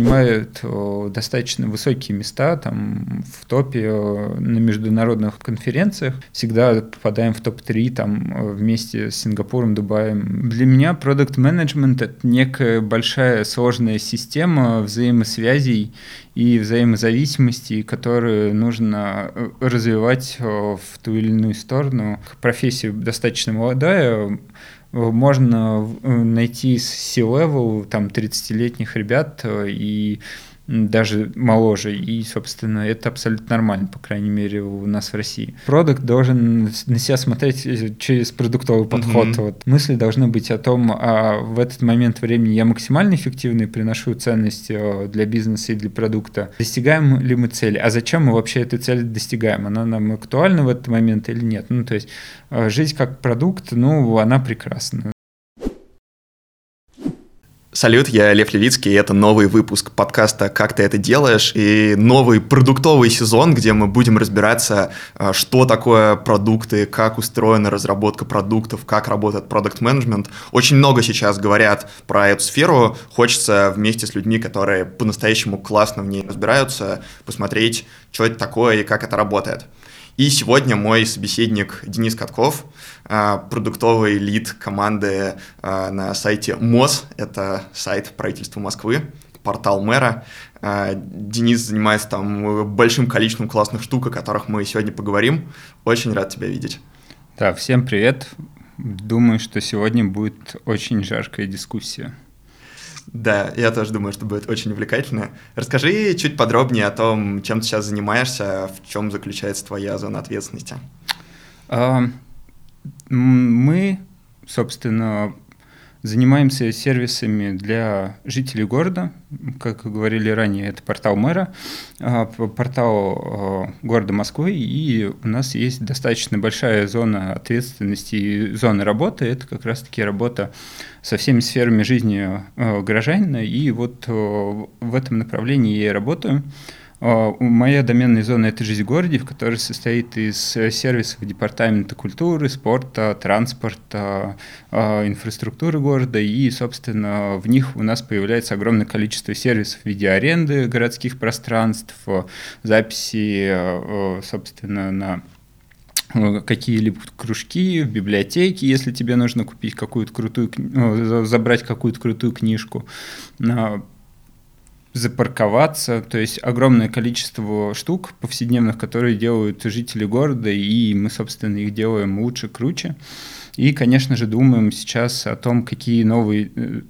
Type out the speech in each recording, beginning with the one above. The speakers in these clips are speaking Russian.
занимают достаточно высокие места там в топе на международных конференциях. Всегда попадаем в топ-3 там вместе с Сингапуром, Дубаем. Для меня продукт менеджмент это некая большая сложная система взаимосвязей и взаимозависимости, которые нужно э, развивать в ту или иную сторону. Профессия достаточно молодая, можно э, найти C-level, там, 30-летних ребят э, и даже моложе. И, собственно, это абсолютно нормально, по крайней мере, у нас в России. Продукт должен на себя смотреть э, через продуктовый подход. Mm-hmm. Вот. Мысли должны быть о том, а в этот момент времени я максимально эффективно приношу ценность для бизнеса и для продукта. Достигаем ли мы цели? А зачем мы вообще эту цель достигаем? Она нам актуальна в этот момент или нет? Ну, то есть жизнь как продукт, ну, она прекрасна. Салют, я Лев Левицкий, и это новый выпуск подкаста «Как ты это делаешь?» и новый продуктовый сезон, где мы будем разбираться, а, что такое продукты, как устроена разработка продуктов, как работает продукт-менеджмент. Очень много сейчас говорят про эту сферу, хочется вместе с людьми, которые по-настоящему классно в ней разбираются, посмотреть, что это такое и как это работает. И сегодня мой собеседник Денис Катков, а, продуктовый лид команды а, на сайте МОЗ, это сайт правительства Москвы, портал мэра. А, Денис занимается там большим количеством классных штук, о которых мы сегодня поговорим. Очень рад тебя видеть. Да, всем привет. Думаю, что сегодня будет очень жаркая дискуссия. Да, я тоже думаю, что будет очень увлекательно. Расскажи чуть подробнее о том, чем ты сейчас занимаешься, в чем заключается твоя зона ответственности. Мы, собственно, Занимаемся сервисами для жителей города. Как говорили ранее, это портал мэра, а, портал а, города Москвы, и у нас есть достаточно большая зона ответственности и зона работы. Это как раз-таки работа со всеми сферами жизни а, горожанина, и вот в этом направлении я и работаю. А, моя доменная зона – это «Жизнь в городе», в которой состоит из э, сервисов Департамента культуры, спорта, транспорта, а, инфраструктуры города, и, собственно, в них у нас появляется огромное количество сервисов в виде аренды городских пространств, записи, э, собственно, на э, какие-либо кружки в библиотеке, если тебе нужно купить какую-то крутую, забрать какую-то крутую книжку, запарковаться, то есть огромное количество штук повседневных, которые делают жители города, и мы, собственно, их делаем лучше, круче. И, конечно же, думаем сейчас о том, какие новые э,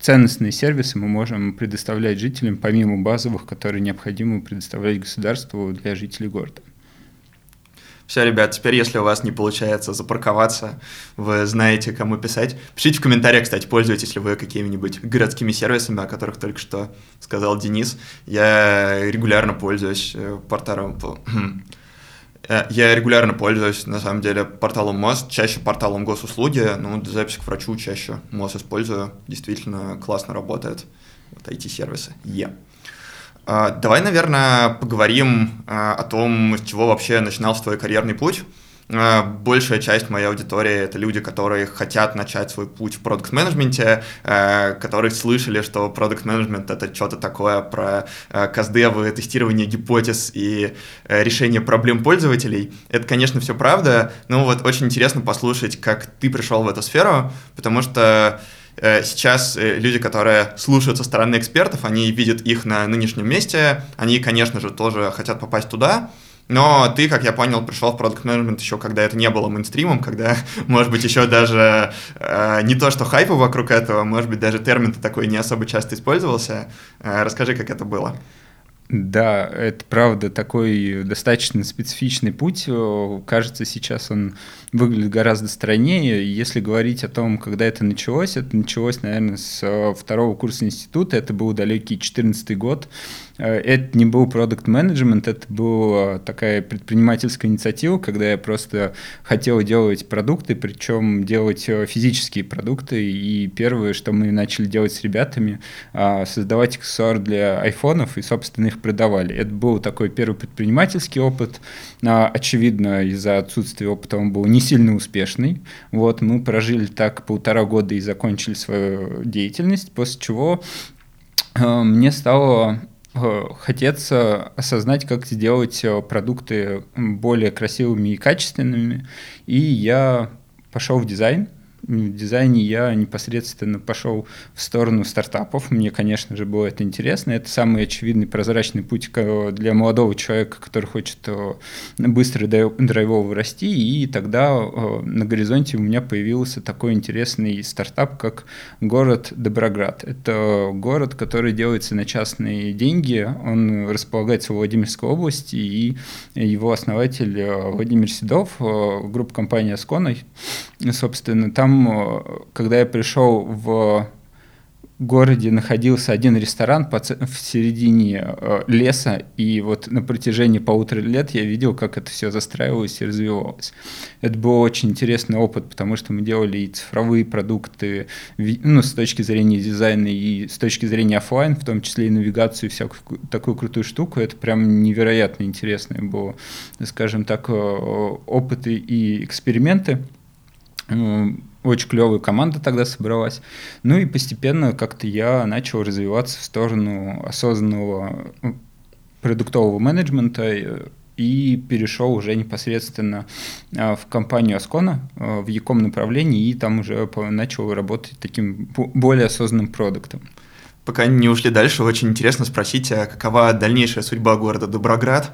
ценностные сервисы мы можем предоставлять жителям, помимо базовых, которые необходимо предоставлять государству для жителей города. Все, ребят, теперь, если у вас не получается запарковаться, вы знаете, кому писать. Пишите в комментариях, кстати, пользуетесь ли вы какими-нибудь городскими сервисами, о которых только что сказал Денис. Я регулярно пользуюсь э, порталом... Э, я регулярно пользуюсь, на самом деле, порталом МОЗ, чаще порталом госуслуги, ну, для записи к врачу чаще МОЗ использую, действительно классно работает, вот IT-сервисы, е. Yeah. А, давай, наверное, поговорим а, о том, с чего вообще начинался твой карьерный путь. А, большая часть моей аудитории — это люди, которые хотят начать свой путь в продукт-менеджменте, которые слышали, что продукт-менеджмент — это что-то такое про каздевы, тестирование гипотез и решение проблем пользователей. Это, конечно, все правда, но вот очень интересно послушать, как ты пришел в эту сферу, потому что Э, сейчас э, люди, которые слушают со стороны экспертов, они видят их на нынешнем месте, они, конечно же, тоже хотят попасть туда, но ты, как я понял, пришел в продукт менеджмент еще когда это не было мейнстримом, когда, может быть, еще даже э, не то, что хайпа вокруг этого, может быть, даже термин такой не особо часто использовался. Э, расскажи, как это было. Да, это правда такой достаточно специфичный путь. Кажется, сейчас он выглядит гораздо страннее. Если говорить о том, когда это началось, это началось, наверное, с э, второго курса института. Это был далекий 2014 год. Э, это не был продукт менеджмент это была такая предпринимательская инициатива, когда я просто хотел делать продукты, причем делать э, физические продукты. И первое, что мы начали делать с ребятами, создавать аксессуар для айфонов и, собственно, их продавали. Это был такой первый предпринимательский опыт. Очевидно, из-за отсутствия опыта он был не сильно успешный. Вот, мы прожили так полтора года и закончили свою деятельность, после чего мне стало хотеться осознать, как сделать продукты более красивыми и качественными, и я пошел в дизайн, в дизайне я непосредственно пошел в сторону стартапов. Мне, конечно же, было это интересно. Это самый очевидный прозрачный путь для молодого человека, который хочет э, быстро драйвово расти. И тогда э, на горизонте у меня появился такой интересный стартап, как город Доброград. Это город, который делается на частные деньги. Он располагается в Владимирской области, и его основатель э, Владимир Седов, группа компании «Аскона», собственно, там там, когда я пришел в городе находился один ресторан в середине э, леса, и вот на протяжении полутора лет я видел, как это все застраивалось и развивалось. Это был очень интересный опыт, потому что мы делали и цифровые продукты, ну, с точки зрения дизайна и с точки зрения офлайн, в том числе и навигацию, и всякую такую крутую штуку. Это прям невероятно интересное было, скажем так, э, опыты и эксперименты очень клевая команда тогда собралась. Ну и постепенно как-то я начал развиваться в сторону осознанного продуктового менеджмента э, и перешел уже непосредственно а, в компанию Аскона в Яком направлении и там уже начал работать таким более осознанным продуктом. Пока не ушли дальше, очень интересно спросить, а какова дальнейшая судьба города Доброград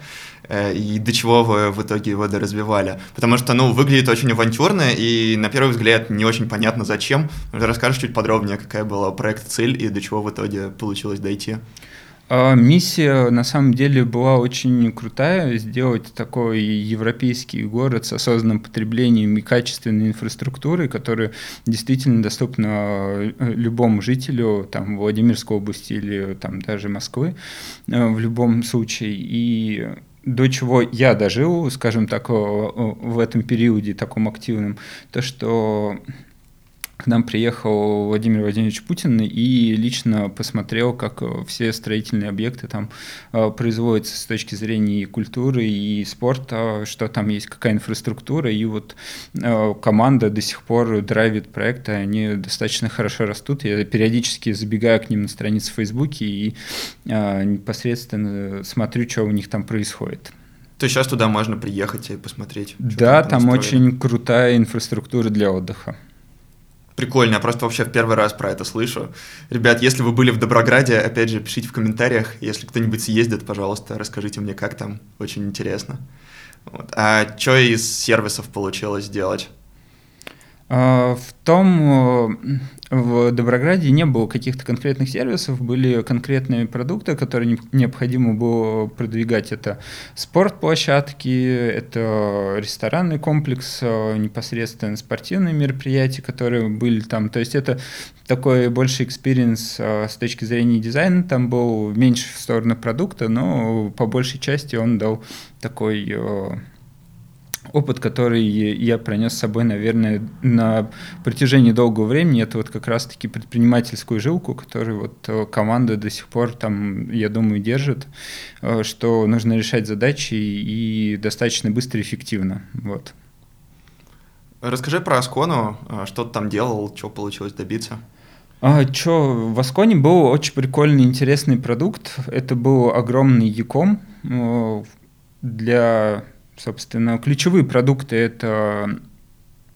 э, и до чего вы в итоге его доразвивали? Потому что, ну, выглядит очень авантюрно и, на первый взгляд, не очень понятно, зачем. Расскажешь чуть подробнее, какая была проект цель и до чего в итоге получилось дойти? А, миссия на самом деле была очень крутая, сделать такой европейский город с осознанным потреблением и качественной инфраструктурой, которая действительно доступна э, любому жителю там, Владимирской области или там, даже Москвы э, в любом случае. И до чего я дожил, скажем так, в этом периоде таком активном, то, что к нам приехал Владимир Владимирович Путин и лично посмотрел, как э, все строительные объекты там э, производятся с точки зрения и культуры, и спорта, что там есть, какая инфраструктура, и вот э, команда до сих пор драйвит проекты, они достаточно хорошо растут. Я периодически забегаю к ним на страницу в Фейсбуке и непосредственно смотрю, что у них там происходит. То есть сейчас туда можно приехать и посмотреть? Да, там, там очень крутая инфраструктура для отдыха прикольно, я просто вообще в первый раз про это слышу. Ребят, если вы были в Доброграде, опять же, пишите в комментариях, если кто-нибудь съездит, пожалуйста, расскажите мне, как там, очень интересно. Вот. А что из сервисов получилось сделать? А, в том, э, в Доброграде не было каких-то конкретных сервисов, были конкретные продукты, которые необходимо было продвигать. Это спортплощадки, это ресторанный комплекс, э, непосредственно спортивные мероприятия, которые были там. То есть это такой больше experience э, с точки зрения дизайна. Там был меньше в сторону продукта, но по большей части он дал такой опыт, который я пронес с собой, наверное, на протяжении долгого времени, это вот как раз-таки предпринимательскую жилку, которую вот э, команда до сих пор там, я думаю, держит, э, что нужно решать задачи и достаточно быстро и эффективно. Вот. Расскажи про Аскону, э, что ты там делал, что получилось добиться? А, чё, в Асконе был очень прикольный, интересный продукт. Это был огромный Яком для Собственно, ключевые продукты – это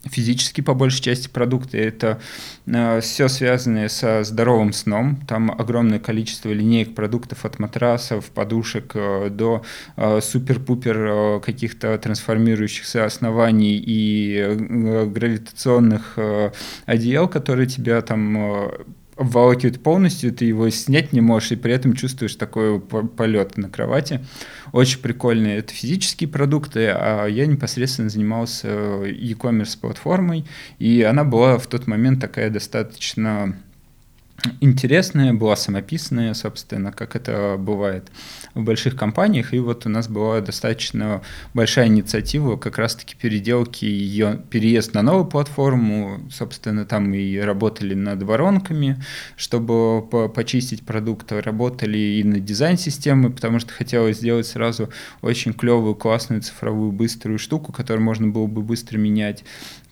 физически по большей части продукты. Это э, все связанное со здоровым сном. Там огромное количество линеек продуктов от матрасов, подушек э, до э, супер-пупер э, каких-то трансформирующихся оснований и э, гравитационных э, одеял, которые тебя там э, обволакивает полностью, ты его снять не можешь, и при этом чувствуешь такой полет на кровати. Очень прикольные. Это физические продукты, а я непосредственно занимался э, e-commerce платформой, и она была в тот момент такая достаточно интересная, была самописная, собственно, как это бывает в больших компаниях. И вот у нас была достаточно большая инициатива как раз-таки переделки ее, переезд на новую платформу. Собственно, там и работали над воронками, чтобы почистить продукт, работали и над дизайн-системой, потому что хотелось сделать сразу очень клевую, классную, цифровую, быструю штуку, которую можно было бы быстро менять.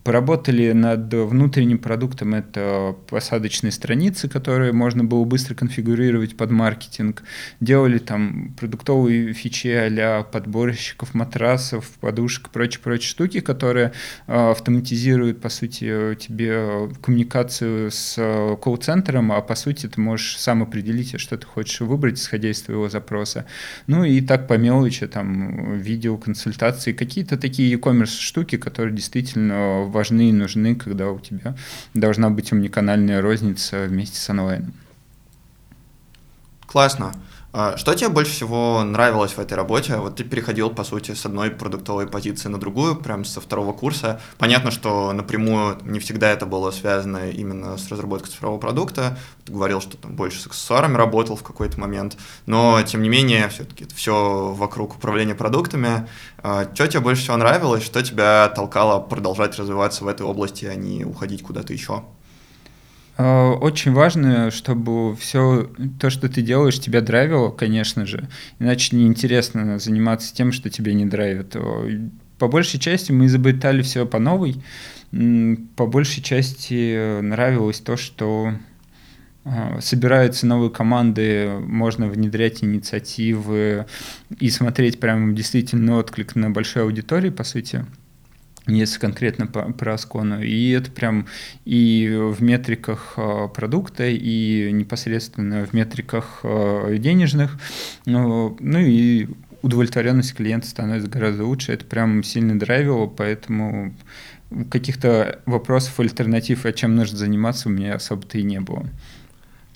Поработали над внутренним продуктом, это посадочные страницы, которые можно было быстро конфигурировать под маркетинг. Делали там продуктовые фичи а подборщиков матрасов, подушек, прочие-прочие штуки, которые э, автоматизируют, по сути, тебе коммуникацию с колл-центром, а по сути ты можешь сам определить, что ты хочешь выбрать, исходя из твоего запроса. Ну и так по мелочи, там, видеоконсультации, какие-то такие e-commerce штуки, которые действительно важны и нужны, когда у тебя должна быть уникальная розница вместе с онлайном. Классно. А что тебе больше всего нравилось в этой работе? Вот ты переходил, по сути, с одной продуктовой позиции на другую, прям со второго курса. Понятно, что напрямую не всегда это было связано именно с разработкой цифрового продукта. Ты говорил, что там больше с аксессуарами работал в какой-то момент, но, тем не менее, все-таки это все вокруг управления продуктами. А что тебе больше всего нравилось? Что тебя толкало продолжать развиваться в этой области, а не уходить куда-то еще? Э, очень важно, чтобы все то, что ты делаешь, тебя драйвило, конечно же. Иначе неинтересно заниматься тем, что тебя не драйвит. По большей части мы изобретали все по новой. По большей части нравилось то, что э, собираются новые команды, можно внедрять инициативы и смотреть прям действительно отклик на большой аудитории, по сути если конкретно по, про Аскону. И это прям и в метриках а, продукта, и непосредственно в метриках а, денежных. Ну, ну и удовлетворенность клиента становится гораздо лучше. Это прям сильно драйвило, поэтому каких-то вопросов, альтернатив, а чем нужно заниматься, у меня особо-то и не было.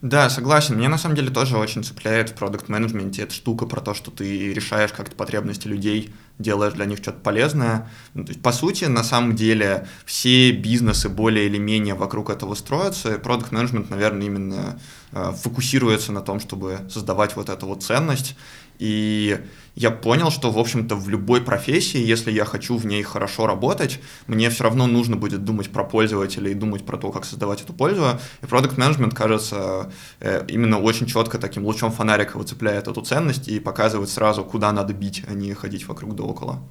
Да, согласен. Мне на самом деле тоже очень цепляет в продукт менеджменте эта штука про то, что ты решаешь как-то потребности людей, делаешь для них что-то полезное. Ну, по сути, на самом деле, все бизнесы более или менее вокруг этого строятся, и продукт менеджмент, наверное, именно э, фокусируется на том, чтобы создавать вот эту вот ценность. И я понял, что, в общем-то, в любой профессии, если я хочу в ней хорошо работать, мне все равно нужно будет думать про пользователя и думать про то, как создавать эту пользу. И продукт менеджмент кажется, э, именно очень четко таким лучом фонарика выцепляет эту ценность и показывает сразу, куда надо бить, а не ходить вокруг да около.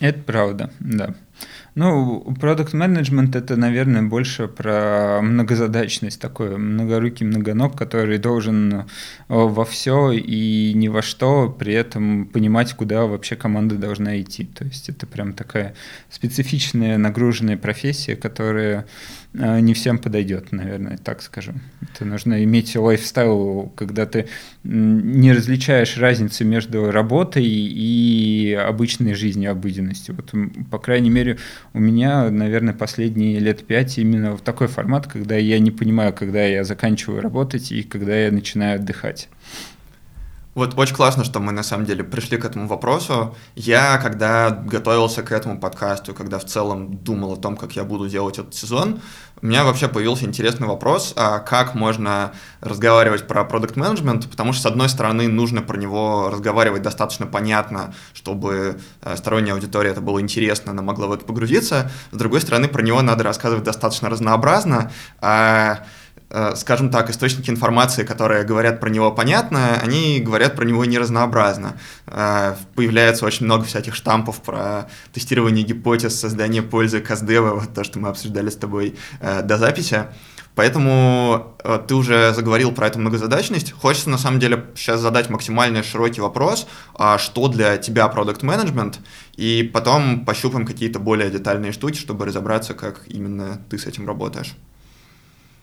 Это правда, да. Ну, продукт менеджмент это, наверное, больше про многозадачность, такой многорукий многоног, который должен э, во все и ни во что при этом понимать, куда вообще команда должна идти. То есть это прям такая специфичная нагруженная профессия, которая не всем подойдет, наверное, так скажу. Это нужно иметь лайфстайл, когда ты не различаешь разницу между работой и обычной жизнью, обыденностью. Вот, по крайней мере, у меня, наверное, последние лет пять именно в такой формат, когда я не понимаю, когда я заканчиваю работать и когда я начинаю отдыхать. Вот очень классно, что мы на самом деле пришли к этому вопросу. Я, когда готовился к этому подкасту, когда в целом думал о том, как я буду делать этот сезон, у меня вообще появился интересный вопрос, а как можно разговаривать про продукт менеджмент, потому что, с одной стороны, нужно про него разговаривать достаточно понятно, чтобы э, сторонняя аудитория это было интересно, она могла в это погрузиться, с другой стороны, про него надо рассказывать достаточно разнообразно, а скажем так, источники информации, которые говорят про него понятно, они говорят про него неразнообразно. Э, появляется очень много всяких штампов про тестирование гипотез, создание пользы каздева, вот то, что мы обсуждали с тобой э, до записи. Поэтому ты уже заговорил про эту многозадачность. Хочется, на самом деле, сейчас задать максимально широкий вопрос, а что для тебя продукт менеджмент и потом пощупаем какие-то более детальные штуки, чтобы разобраться, как именно ты с этим работаешь.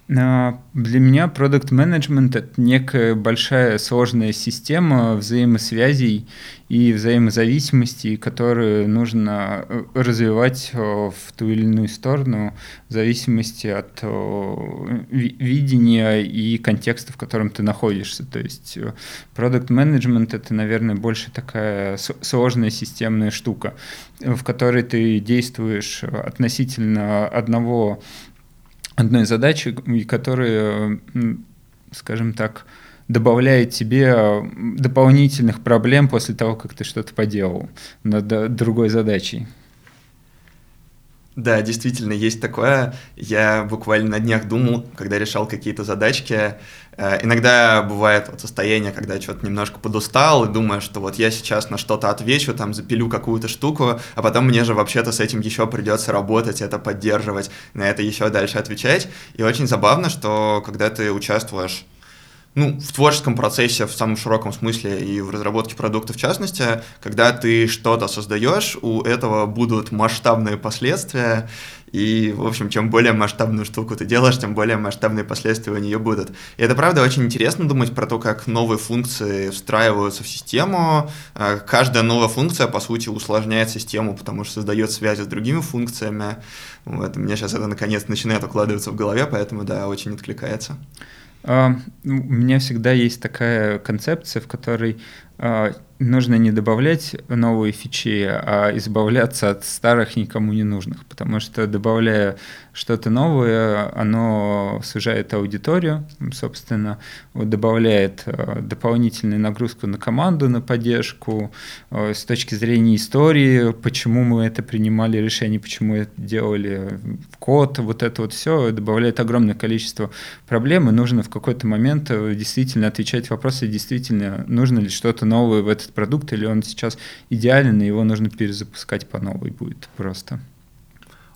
А, для меня продукт менеджмент это некая большая сложная система взаимосвязей и взаимозависимостей, которые нужно э, развивать э, в ту или иную сторону в зависимости от э, видения и контекста, в котором ты находишься. То есть продукт менеджмент это, наверное, больше такая сложная системная штука, в которой ты действуешь относительно одного одной задачи, которая, скажем так, добавляет тебе дополнительных проблем после того, как ты что-то поделал над другой задачей. Да, действительно, есть такое. Я буквально на днях думал, когда решал какие-то задачки, Э, иногда бывает вот состояние, когда что-то немножко подустал и думаешь, что вот я сейчас на что-то отвечу, там запилю какую-то штуку, а потом мне же вообще-то с этим еще придется работать, это поддерживать, на это еще дальше отвечать. И очень забавно, что когда ты участвуешь ну, в творческом процессе в самом широком смысле и в разработке продукта в частности, когда ты что-то создаешь, у этого будут масштабные последствия, и, в общем, чем более масштабную штуку ты делаешь, тем более масштабные последствия у нее будут. И это, правда, очень интересно думать про то, как новые функции встраиваются в систему. Э, каждая новая функция, по сути, усложняет систему, потому что создает связи с другими функциями. Вот, мне сейчас это, наконец, начинает укладываться в голове, поэтому, да, очень откликается. Ну, у меня всегда есть такая концепция, в которой а, нужно не добавлять новые фичи, а избавляться от старых никому не нужных, потому что добавляя что-то новое, оно сужает аудиторию, собственно, добавляет э, дополнительную нагрузку на команду, на поддержку, э, с точки зрения истории, почему мы это принимали решение, почему это делали в код, вот это вот все добавляет огромное количество проблем, и нужно в какой-то момент э, действительно отвечать вопросы, действительно, нужно ли что-то новое в этот продукт, или он сейчас идеален, и его нужно перезапускать по новой будет просто.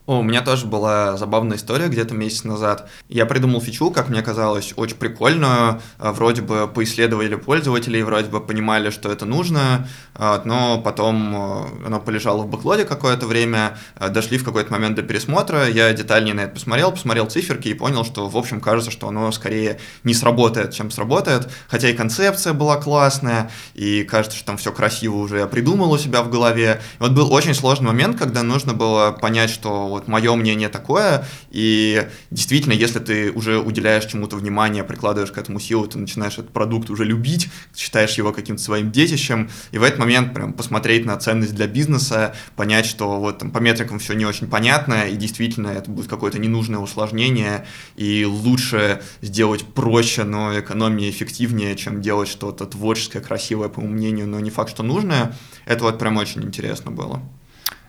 О, у меня тоже была забавная история где-то месяц назад. Я придумал фичу, как мне казалось, очень прикольную. А, вроде бы поисследовали пользователей, вроде бы понимали, что это нужно, а, но потом а, оно полежало в бэклоде какое-то время, дошли в какой-то момент до пересмотра, я детальнее на это посмотрел, посмотрел циферки и понял, что, в общем, кажется, что оно скорее не сработает, чем сработает, хотя и концепция была классная, и кажется, что там все красиво уже придумал у себя в голове. И вот был очень сложный момент, когда нужно было понять, что вот мое мнение такое, и действительно, если ты уже уделяешь чему-то внимание, прикладываешь к этому силу, ты начинаешь этот продукт уже любить, считаешь его каким-то своим детищем, и в этот момент прям посмотреть на ценность для бизнеса, понять, что вот там по метрикам все не очень понятно, и действительно это будет какое-то ненужное усложнение, и лучше сделать проще, но экономнее, эффективнее, чем делать что-то творческое, красивое, по моему мнению, но не факт, что нужное. Это вот прям очень интересно было.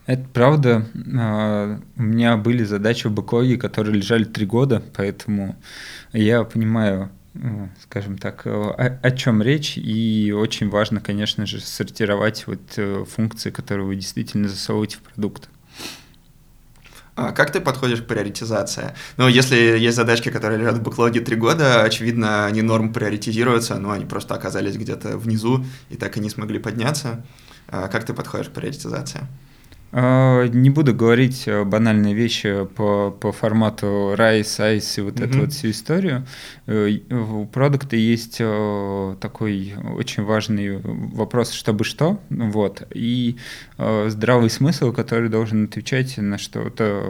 Это правда. А, у меня были задачи в бэклоге, которые лежали три года, поэтому я понимаю, ну, скажем так, о, о чем речь, и очень важно, конечно же, сортировать вот э, функции, которые вы действительно засовываете в продукт. А как ты подходишь к приоритизации? Ну, если есть задачки, которые лежат в бэклоге три года, очевидно, они норм приоритизируются, но они просто оказались где-то внизу и так и не смогли подняться. А как ты подходишь к приоритизации? А, не буду говорить э, банальные вещи по, по формату RAI, size и вот mm-hmm. эту вот всю историю. Э, у продукта есть э, такой очень важный вопрос, чтобы что, вот, и здравый смысл, который должен отвечать на что-то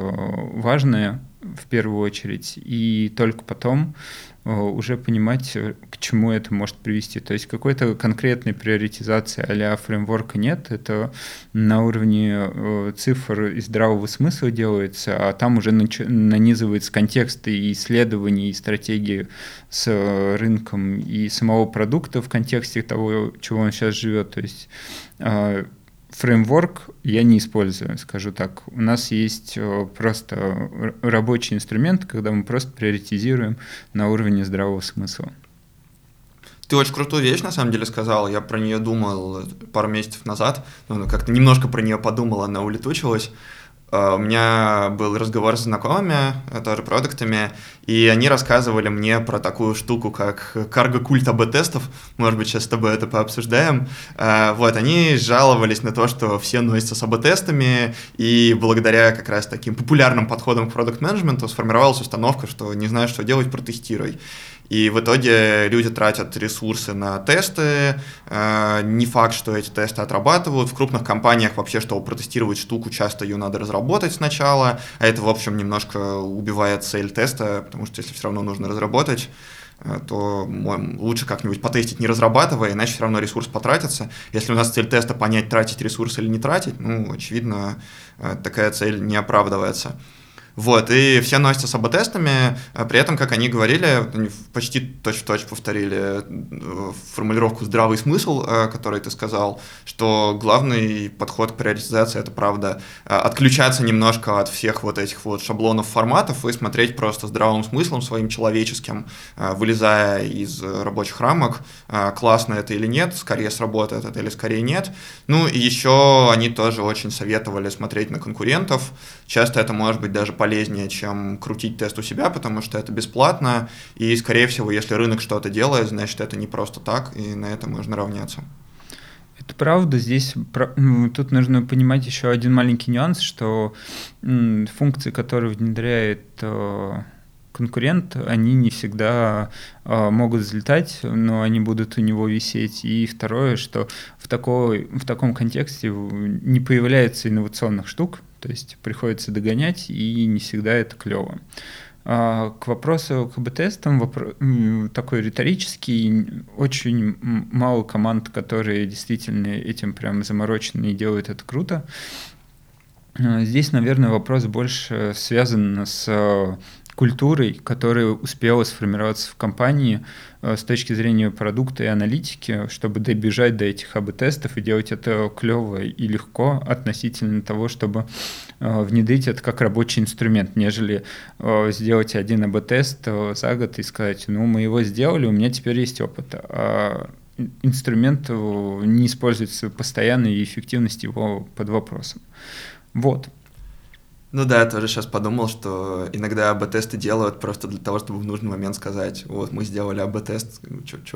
важное в первую очередь, и только потом уже понимать, э, к чему это может привести. То есть какой-то конкретной приоритизации а фреймворка нет, это на уровне э, цифр и здравого смысла делается, а там уже нанизывается контекст и исследований, и стратегии с рынком и самого продукта в контексте того, чего он сейчас живет. То есть фреймворк я не использую, скажу так. У нас есть э, просто рабочий инструмент, когда мы просто приоритизируем на уровне здравого смысла. Ты очень крутую вещь, на самом деле, сказал. Я про нее думал пару месяцев назад. Ну, как-то немножко про нее подумал, она улетучилась. Э, у меня был разговор с знакомыми, э, тоже продуктами, и они рассказывали мне про такую штуку, как карго-культ АБ-тестов. Может быть, сейчас с тобой это пообсуждаем. Э, вот, они жаловались на то, что все носятся с АБ-тестами, и благодаря как раз таким популярным подходам к продукт-менеджменту сформировалась установка, что не знаешь, что делать, протестируй. И в итоге люди тратят ресурсы на тесты. Э, не факт, что эти тесты отрабатывают. В крупных компаниях вообще, чтобы протестировать штуку, часто ее надо разработать сначала. А это, в общем, немножко убивает цель теста, потому что если все равно нужно разработать, э, то лучше как-нибудь потестить, не разрабатывая, иначе все равно ресурс потратится. Если у нас цель теста понять, тратить ресурс или не тратить, ну, очевидно, э, такая цель не оправдывается. Вот, и все носятся с АБ-тестами, а при этом, как они говорили, почти точь-в-точь повторили э, формулировку «здравый смысл», э, который ты сказал, что главный подход к приоритизации — это, правда, э, отключаться немножко от всех вот этих вот шаблонов форматов и смотреть просто здравым смыслом своим человеческим, вылезая из рабочих рамок, классно это или нет, скорее сработает это или скорее нет. Ну и еще они тоже очень советовали смотреть на конкурентов, часто это может быть даже полезнее, чем крутить тест у себя, потому что это бесплатно, и, скорее всего, если рынок что-то делает, значит, это не просто так, и на это можно равняться. Это правда. Здесь тут нужно понимать еще один маленький нюанс, что функции, которые внедряет э, конкурент, они не всегда э, могут взлетать, но они будут у него висеть. И второе, что в, такой, в таком контексте не появляется инновационных штук, то есть приходится догонять, и не всегда это клево. А, к вопросу к АБ-тестам, вопрос, такой риторический, очень мало команд, которые действительно этим прям заморочены и делают это круто. А, здесь, наверное, вопрос больше связан с культурой, которая успела сформироваться в компании э, с точки зрения продукта и аналитики, чтобы добежать до этих АБ-тестов и делать это клево и легко относительно того, чтобы э, внедрить это как рабочий инструмент, нежели э, сделать один АБ-тест за год и сказать, ну, мы его сделали, у меня теперь есть опыт. А инструмент не используется постоянно, и эффективность его под вопросом. Вот. Ну да, я тоже сейчас подумал, что иногда АБ-тесты делают просто для того, чтобы в нужный момент сказать, вот, мы сделали АБ-тест,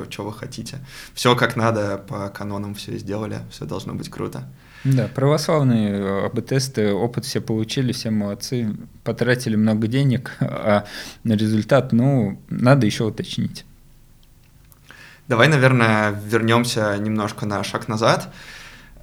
что вы хотите. Все как надо, по канонам все сделали, все должно быть круто. Да, православные АБ-тесты, опыт все получили, все молодцы, потратили много денег, а на результат, ну, надо еще уточнить. Давай, наверное, вернемся немножко на шаг назад.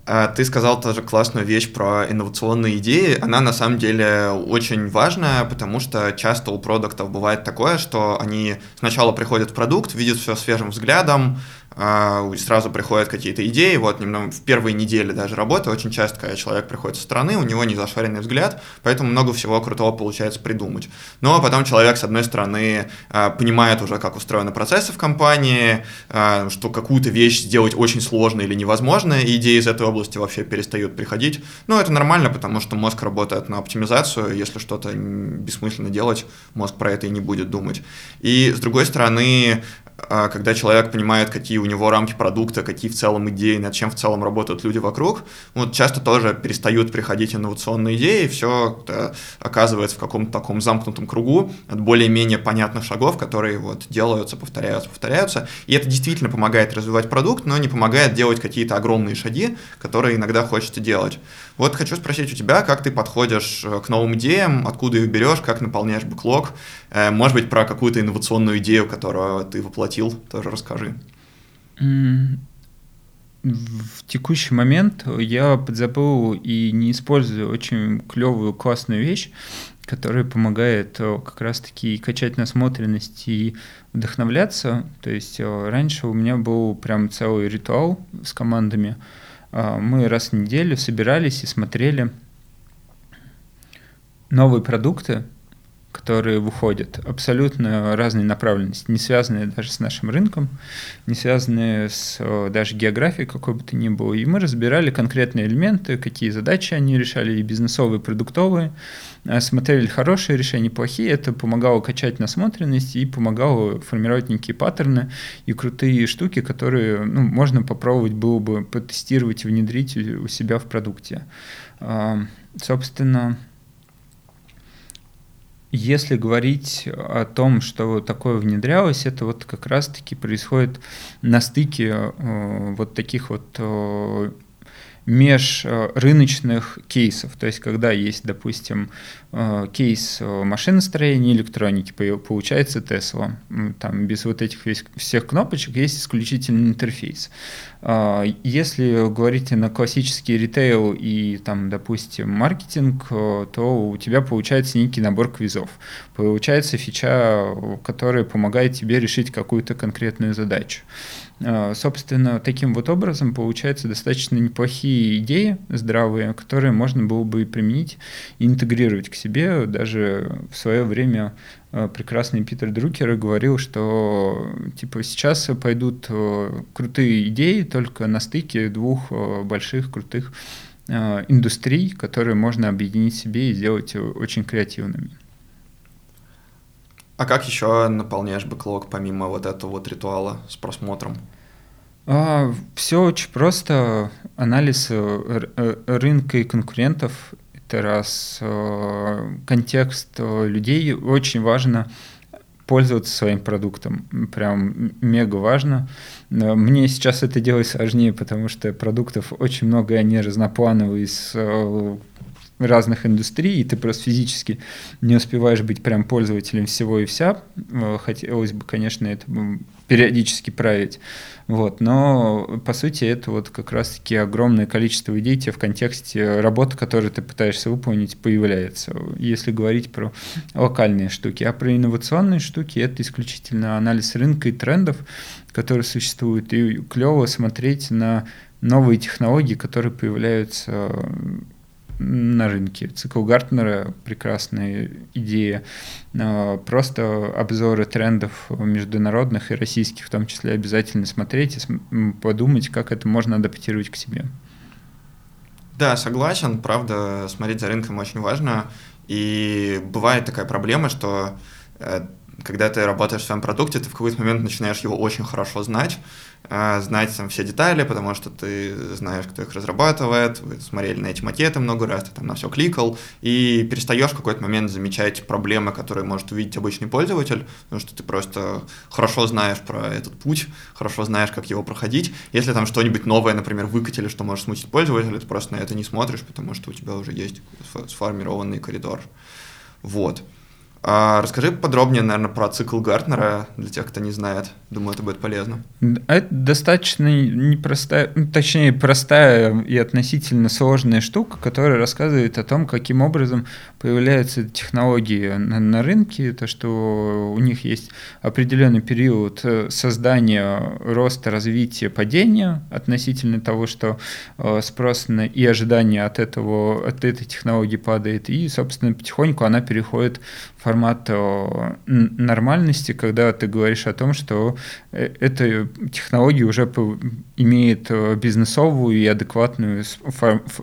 А ты сказал тоже классную вещь про инновационные идеи. Она на самом деле очень важная, потому что часто у продуктов бывает такое, что они сначала приходят в продукт, видят все свежим взглядом, сразу приходят какие-то идеи. Вот немного в первые недели даже работы очень часто, когда человек приходит со стороны, у него не зашаренный взгляд, поэтому много всего крутого получается придумать. Но потом человек, с одной стороны, а, понимает уже, как устроены процессы в компании, а, что какую-то вещь сделать очень сложно или невозможно, и идеи из этой области вообще перестают приходить. Но это нормально, потому что мозг работает на оптимизацию, если что-то бессмысленно делать, мозг про это и не будет думать. И, с другой стороны, а, когда человек понимает, какие у него рамки продукта, какие в целом идеи, над чем в целом работают люди вокруг, вот часто тоже перестают приходить инновационные идеи, все оказывается в каком-то таком замкнутом кругу от более-менее понятных шагов, которые вот делаются, повторяются, повторяются. И это действительно помогает развивать продукт, но не помогает делать какие-то огромные шаги, которые иногда хочется делать. Вот хочу спросить у тебя, как ты подходишь э, к новым идеям, откуда их берешь, как наполняешь бэклог, э, может быть, про какую-то инновационную идею, которую ты воплотил, тоже расскажи. В текущий момент я подзабыл и не использую очень клевую, классную вещь, которая помогает э, как раз-таки качать насмотренность и вдохновляться. То есть раньше у меня был прям целый ритуал с командами – мы раз в неделю собирались и смотрели новые продукты, которые выходят, абсолютно разные направленности, не связанные даже с нашим рынком, не связанные с даже географией какой бы то ни было. И мы разбирали конкретные элементы, какие задачи они решали, и бизнесовые, и продуктовые, а, смотрели хорошие решения, плохие. Это помогало качать насмотренность и помогало формировать некие паттерны и крутые штуки, которые ну, можно попробовать было бы потестировать внедрить у себя в продукте. А, собственно, если говорить о том, что такое внедрялось, это вот как раз-таки происходит на стыке э, вот таких вот э, межрыночных кейсов. То есть, когда есть, допустим, э, кейс машиностроения электроники, получается Tesla. Там без вот этих всех кнопочек есть исключительный интерфейс. А, если говорить на классический ритейл и, там, допустим, маркетинг, э, то у тебя получается некий набор квизов. Получается фича, которая помогает тебе решить какую-то конкретную задачу. А, собственно, таким вот образом получаются достаточно неплохие идеи, здравые, которые можно было бы применить и интегрировать к себе. Даже в свое время а, прекрасный Питер Друкер говорил, что типа сейчас пойдут а, крутые идеи только на стыке двух больших крутых индустрий, которые можно объединить себе и сделать очень креативными. А как еще наполняешь бэклог помимо вот этого вот ритуала с просмотром? А, все очень просто. Анализ э, рынка и конкурентов. Это раз. Э, контекст э, людей. Очень важно пользоваться своим продуктом. Прям мега важно. Мне сейчас это делать сложнее, потому что продуктов очень много, и они разноплановые, с разных индустрий, и ты просто физически не успеваешь быть прям пользователем всего и вся. Э, хотелось бы, конечно, это периодически править. Вот. Но, по сути, это вот как раз-таки огромное количество идей тебе в контексте работы, которую ты пытаешься выполнить, появляется. Если говорить про локальные штуки. А про инновационные штуки это исключительно анализ рынка и трендов, которые существуют. И клево смотреть на новые технологии, которые появляются на рынке. Цикл Гартнера — прекрасная идея. А, просто обзоры трендов международных и российских в том числе обязательно смотреть и подумать, как это можно адаптировать к себе. Да, согласен. Правда, смотреть за рынком очень важно. И бывает такая проблема, что э, когда ты работаешь в своем продукте, ты в какой-то момент начинаешь его очень хорошо знать, а, знать там все детали, потому что ты знаешь, кто их разрабатывает, вы смотрели на эти макеты много раз, ты там на все кликал, и перестаешь в какой-то момент замечать проблемы, которые может увидеть обычный пользователь, потому что ты просто хорошо знаешь про этот путь, хорошо знаешь, как его проходить. Если там что-нибудь новое, например, выкатили, что может смутить пользователя, ты просто на это не смотришь, потому что у тебя уже есть сформированный коридор. Вот. А расскажи подробнее, наверное, про цикл Гартнера для тех, кто не знает. Думаю, это будет полезно. Это достаточно непростая, точнее, простая и относительно сложная штука, которая рассказывает о том, каким образом появляются технологии на, на рынке, то, что у них есть определенный период э, создания, роста, развития, падения относительно того, что э, спрос на, и ожидание от, этого, от этой технологии падает, и, собственно, потихоньку она переходит в формат э, нормальности, когда ты говоришь о том, что э, эта технология уже имеет э, бизнесовую и адекватную,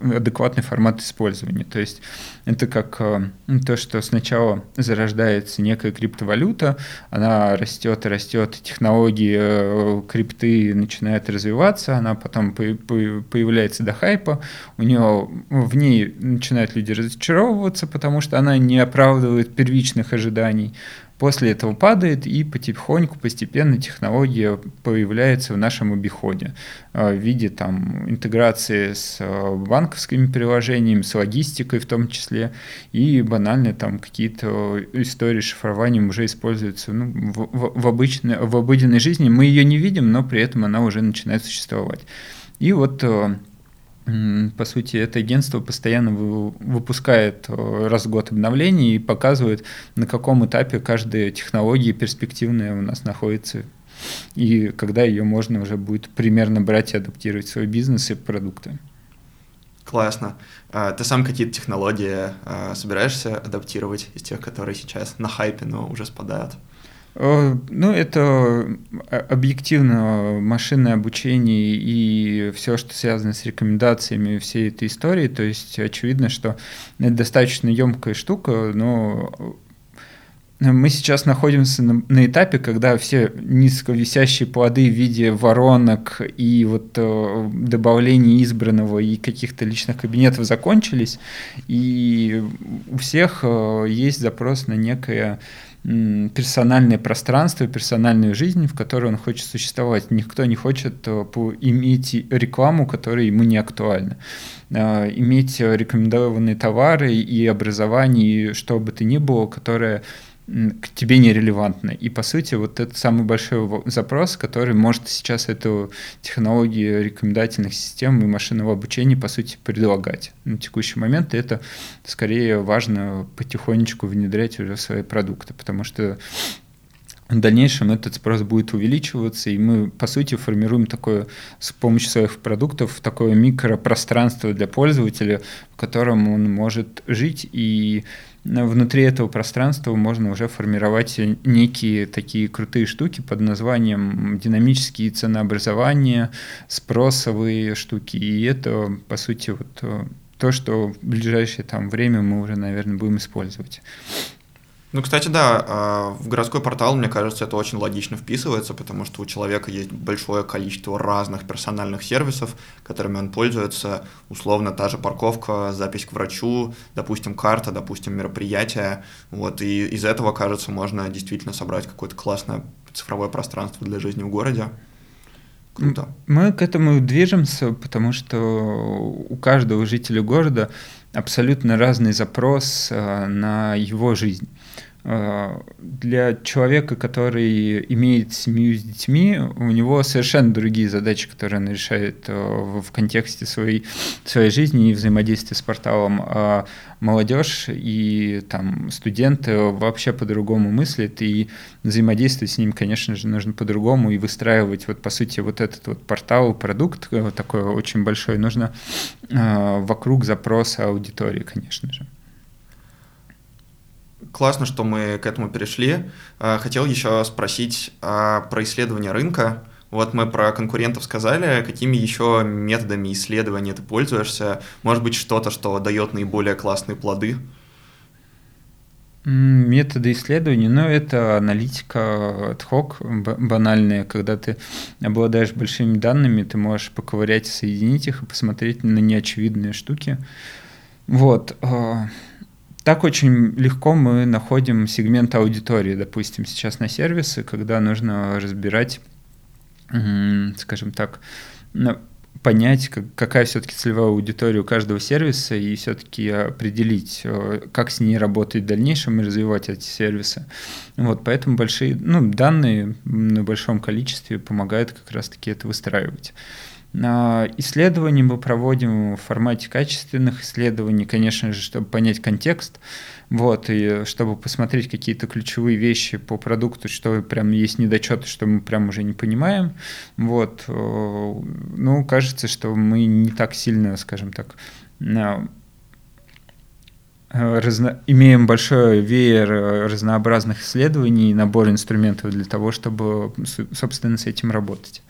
адекватный формат использования. То есть это как то, что сначала зарождается некая криптовалюта, она растет и растет, технологии крипты начинают развиваться, она потом появляется до хайпа, у нее в ней начинают люди разочаровываться, потому что она не оправдывает первичный личных ожиданий. После этого падает, и потихоньку, постепенно технология появляется в нашем обиходе э, в виде там, интеграции с э, банковскими приложениями, с логистикой в том числе, и банально там какие-то истории шифрования уже используются ну, в, в, в, обычной, в обыденной жизни. Мы ее не видим, но при этом она уже начинает существовать. И вот э, по сути, это агентство постоянно выпускает э, раз в год обновления и показывает, на каком этапе каждая технология перспективная у нас находится и когда ее можно уже будет примерно брать и адаптировать в свой бизнес и продукты. Классно. А, ты сам какие-то технологии а, собираешься адаптировать из тех, которые сейчас на хайпе, но уже спадают? Э, ну, это э, объективно машинное обучение и все, что связано с рекомендациями всей этой истории. То есть очевидно, что это достаточно емкая штука, но мы сейчас находимся на, на этапе, когда все низковисящие плоды в виде воронок и вот э, добавления избранного и каких-то личных кабинетов закончились, и у всех э, есть запрос на некое персональное пространство, персональную жизнь, в которой он хочет существовать. Никто не хочет э, иметь рекламу, которая ему не актуальна. Э, иметь рекомендованные товары и образование, и что бы то ни было, которое к тебе нерелевантно. И, по сути, вот это самый большой запрос, который может сейчас эту технологию рекомендательных систем и машинного обучения, по сути, предлагать. На текущий момент это скорее важно потихонечку внедрять уже в свои продукты, потому что в дальнейшем этот спрос будет увеличиваться, и мы, по сути, формируем такое с помощью своих продуктов такое микропространство для пользователя, в котором он может жить, и внутри этого пространства можно уже формировать некие такие крутые штуки под названием динамические ценообразования, спросовые штуки, и это, по сути, вот то, что в ближайшее там время мы уже, наверное, будем использовать. Ну, кстати, да, а, в городской портал, мне кажется, это очень логично вписывается, потому что у человека есть большое количество разных персональных сервисов, которыми он пользуется, условно, та же парковка, запись к врачу, допустим, карта, допустим, мероприятие, вот, и из этого, кажется, можно действительно собрать какое-то классное цифровое пространство для жизни в городе. Круто. Мы к этому движемся, потому что у каждого жителя города абсолютно разный запрос э, на его жизнь. Э, для человека, который имеет семью с детьми, у него совершенно другие задачи, которые он решает э, в контексте своей, своей жизни и взаимодействия с порталом. А молодежь и там, студенты вообще по-другому мыслят, и взаимодействовать с ним, конечно же, нужно по-другому, и выстраивать, вот по сути, вот этот вот портал, продукт э, такой очень большой, нужно вокруг запроса аудитории, конечно же классно, что мы к этому перешли. А, хотел еще спросить а, про исследование рынка. Вот мы про конкурентов сказали, какими еще методами исследования ты пользуешься? Может быть, что-то, что дает наиболее классные плоды? Методы исследования, ну, это аналитика ad hoc, банальная, когда ты обладаешь большими данными, ты можешь поковырять, соединить их и посмотреть на неочевидные штуки. Вот. Так очень легко мы находим сегмент аудитории, допустим, сейчас на сервисы, когда нужно разбирать, скажем так, понять, какая все-таки целевая аудитория у каждого сервиса и все-таки определить, э, как с ней работать в дальнейшем и развивать эти сервисы. Вот, поэтому большие, ну, данные на большом количестве помогают как раз-таки это выстраивать. Исследования мы проводим в формате качественных исследований, конечно же, чтобы понять контекст, вот, и чтобы посмотреть какие-то ключевые вещи по продукту, что прям есть недочеты, что мы прям уже не понимаем. Вот, э, ну, кажется, что мы не так сильно, скажем так, разно... имеем большой веер разнообразных исследований и набор инструментов для того, чтобы, собственно, с этим работать.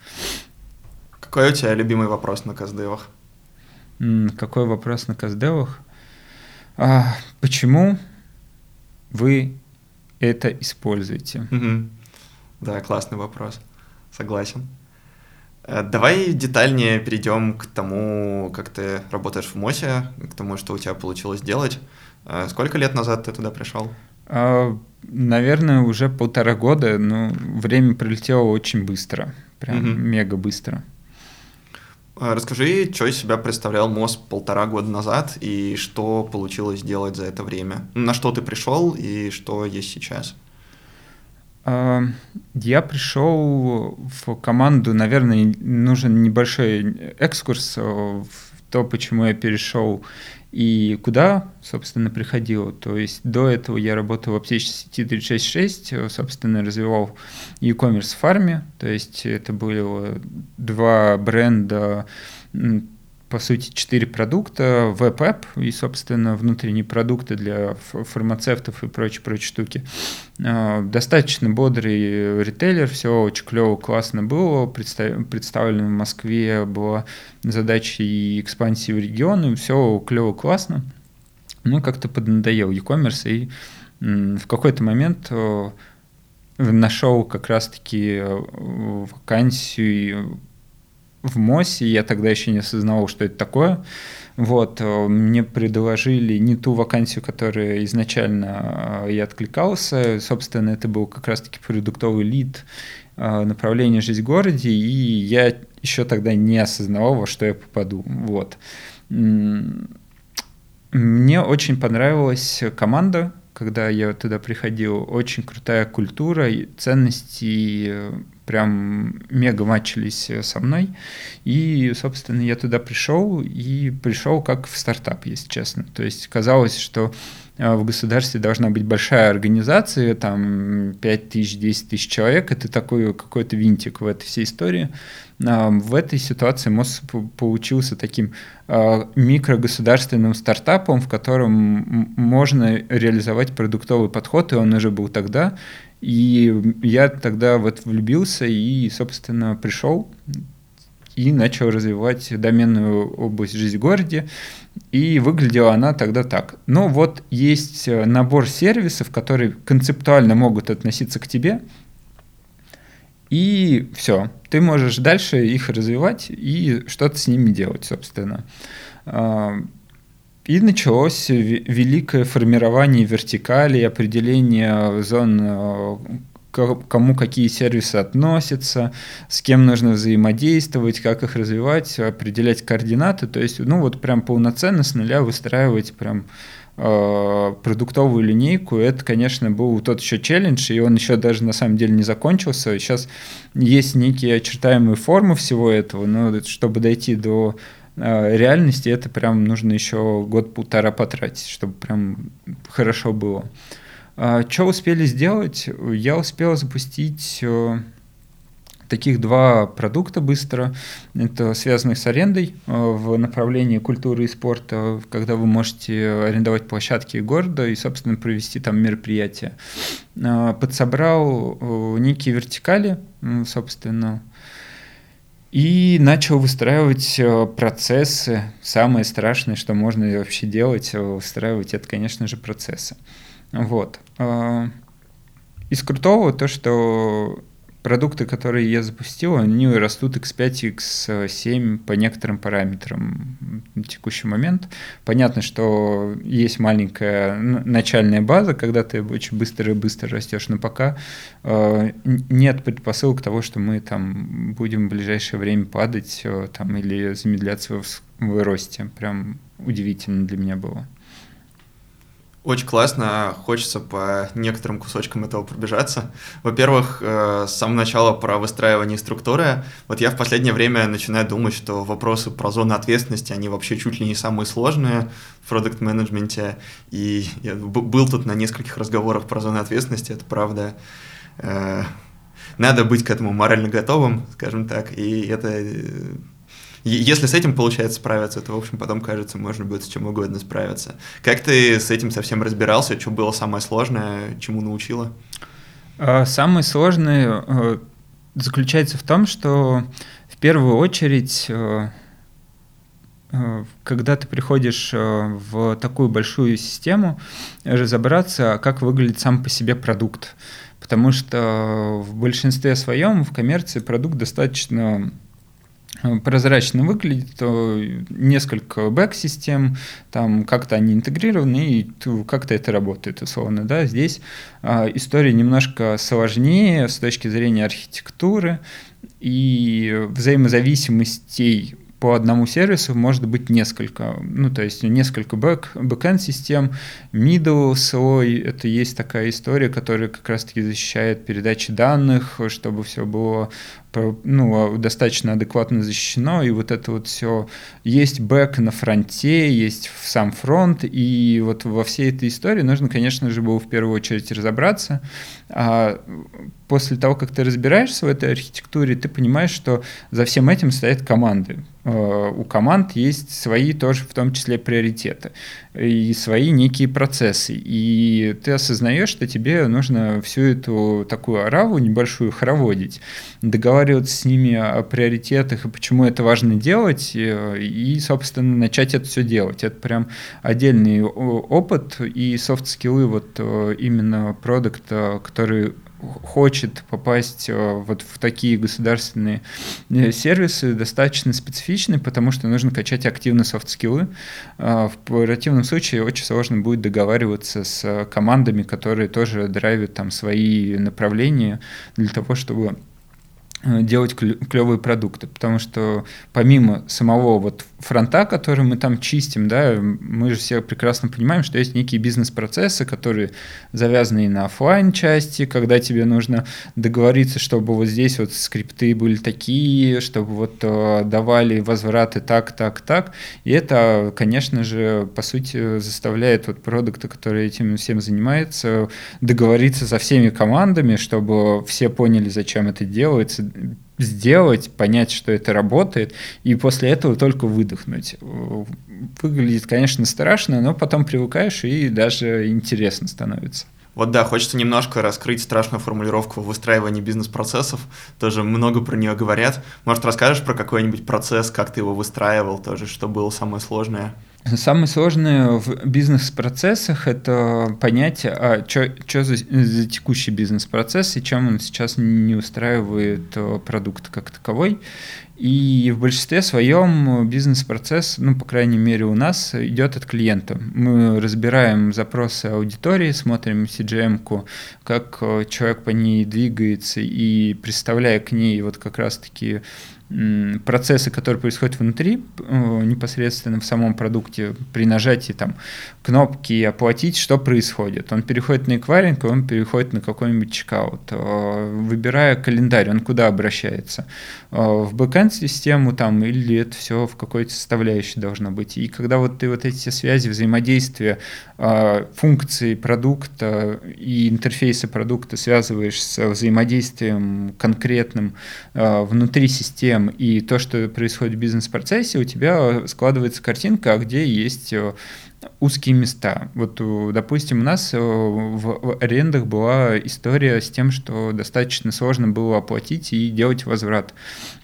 Какой у тебя любимый вопрос на каздевах? Какой вопрос на каздевах? А, почему вы это используете? Угу. Да, классный вопрос. Согласен. Э, давай детальнее перейдем к тому, как ты работаешь в МОСе, к тому, что у тебя получилось делать. Э, сколько лет назад ты туда пришел? А, наверное, уже полтора года, но время пролетело очень быстро, прям угу. мега быстро. А, расскажи, что из себя представлял МОЗ полтора года назад и что получилось сделать за это время? На что ты пришел и что есть сейчас? А, я пришел в команду, наверное, нужен небольшой экскурс в то, почему я перешел и куда, собственно, приходил. То есть до этого я работал в аптечной сети 366, собственно, развивал e-commerce в фарме, то есть это были два бренда по сути, четыре продукта, веб-эп и, собственно, внутренние продукты для фармацевтов и прочие-прочие штуки. А, достаточно бодрый ритейлер, все очень клево, классно было, представлено в Москве, была задача и экспансии в регионы, все клево, классно. Ну, как-то поднадоел e-commerce, и в какой-то момент нашел как раз-таки вакансию в МОСе, я тогда еще не осознавал, что это такое. Вот, э, мне предложили не ту вакансию, которая изначально э, я откликался. Собственно, это был как раз-таки продуктовый лид э, направление «Жизнь в городе», и я еще тогда не осознавал, во что я попаду. Вот. Мне очень понравилась команда, когда я туда приходил. Очень крутая культура, ценности прям мега матчились э, со мной. И, собственно, я туда пришел, и пришел как в стартап, если честно. То есть казалось, что в государстве должна быть большая организация, там 5 тысяч, 10 тысяч человек, это такой какой-то винтик в этой всей истории. В этой ситуации МОЗ получился таким микрогосударственным стартапом, в котором можно реализовать продуктовый подход, и он уже был тогда. И я тогда вот влюбился и, собственно, пришел и начал развивать доменную область жизни в городе. И выглядела она тогда так. Ну вот есть набор сервисов, которые концептуально могут относиться к тебе, и все. Ты можешь дальше их развивать и что-то с ними делать, собственно. И началось великое формирование вертикали, определение зон, э, кому какие сервисы относятся, с кем нужно взаимодействовать, как их развивать, определять координаты. То есть, ну вот прям полноценно с нуля выстраивать прям э, продуктовую линейку, это, конечно, был тот еще челлендж, и он еще даже на самом деле не закончился. Сейчас есть некие очертаемые формы всего этого, но чтобы дойти до реальности это прям нужно еще год-полтора потратить, чтобы прям хорошо было. А, что успели сделать? Я успел запустить э, таких два продукта быстро. Это связанных с арендой э, в направлении культуры и спорта, когда вы можете арендовать площадки города и, собственно, провести там мероприятия. Подсобрал некие вертикали, собственно, и начал выстраивать э, процессы. Самое страшное, что можно вообще делать, э, выстраивать, это, конечно же, процессы. Вот. Э, из крутого то, что продукты, которые я запустил, они растут x5, x7 по некоторым параметрам на текущий момент. Понятно, что есть маленькая начальная база, когда ты очень быстро и быстро растешь, но пока э, нет предпосылок того, что мы там будем в ближайшее время падать э, там, или замедляться в, в росте. Прям удивительно для меня было. Очень классно, хочется по некоторым кусочкам этого пробежаться. Во-первых, э, с самого начала про выстраивание структуры. Вот я в последнее время начинаю думать, что вопросы про зону ответственности, они вообще чуть ли не самые сложные в продукт-менеджменте. И я был тут на нескольких разговорах про зону ответственности, это правда. Э, надо быть к этому морально готовым, скажем так, и это если с этим получается справиться, то, в общем, потом, кажется, можно будет с чем угодно справиться. Как ты с этим совсем разбирался? Что было самое сложное? Чему научила? Самое сложное э, заключается в том, что в первую очередь э, э, когда ты приходишь в такую большую систему, разобраться, как выглядит сам по себе продукт. Потому что в большинстве своем в коммерции продукт достаточно прозрачно выглядит, несколько бэк-систем, там как-то они интегрированы, и как-то это работает, условно, да, здесь а, история немножко сложнее с точки зрения архитектуры и взаимозависимостей по одному сервису может быть несколько. Ну, то есть несколько бэк, backend систем, middle слой, это есть такая история, которая как раз-таки защищает передачи данных, чтобы все было ну, достаточно адекватно защищено, и вот это вот все есть бэк на фронте, есть сам фронт, и вот во всей этой истории нужно, конечно же, было в первую очередь разобраться. А после того, как ты разбираешься в этой архитектуре, ты понимаешь, что за всем этим стоят команды. Э, у команд есть свои тоже, в том числе, приоритеты и свои некие процессы. И ты осознаешь, что тебе нужно всю эту такую ораву небольшую хороводить, договариваться с ними о приоритетах и почему это важно делать, э, и, собственно, начать это все делать. Это прям отдельный опыт и софт-скиллы вот э, именно продукта, который хочет попасть э, вот в такие государственные э, сервисы, достаточно специфичны, потому что нужно качать активно софт-скиллы. А, в противном случае очень сложно будет договариваться с командами, которые тоже драйвят там свои направления для того, чтобы э, делать клевые продукты, потому что помимо самого вот фронта, который мы там чистим, да, мы же все прекрасно понимаем, что есть некие бизнес-процессы, которые завязаны на офлайн части, когда тебе нужно договориться, чтобы вот здесь вот скрипты были такие, чтобы вот э, давали возвраты так, так, так. И это, конечно же, по сути, заставляет вот продукты, которые этим всем занимаются, договориться со всеми командами, чтобы все поняли, зачем это делается, сделать, понять, что это работает, и после этого только выдохнуть. Выглядит, конечно, страшно, но потом привыкаешь и даже интересно становится. Вот да, хочется немножко раскрыть страшную формулировку выстраивания бизнес-процессов. Тоже много про нее говорят. Может, расскажешь про какой-нибудь процесс, как ты его выстраивал, тоже, что было самое сложное? Самое сложное в бизнес-процессах – это понять, а что за, за текущий бизнес-процесс и чем он сейчас не устраивает э, продукт как таковой. И в большинстве своем бизнес-процесс, ну, по крайней мере, у нас идет от клиента. Мы разбираем запросы аудитории, смотрим CGM-ку, как э, человек по ней двигается, и представляя к ней вот как раз-таки процессы, которые происходят внутри, э, непосредственно в самом продукте, при нажатии там кнопки «Оплатить», что происходит? Он переходит на эквайринг, он переходит на какой-нибудь чекаут. Э, выбирая календарь, он куда обращается? Э, в бэкэнд-систему там или это все в какой-то составляющей должно быть? И когда вот ты вот эти связи, взаимодействия, функции продукта и интерфейса продукта связываешь с взаимодействием конкретным внутри системы, систем и то, что происходит в бизнес-процессе, у тебя складывается картинка, где есть э, узкие места. Вот, э, допустим, у нас э, в арендах была история с тем, что достаточно сложно было оплатить и делать возврат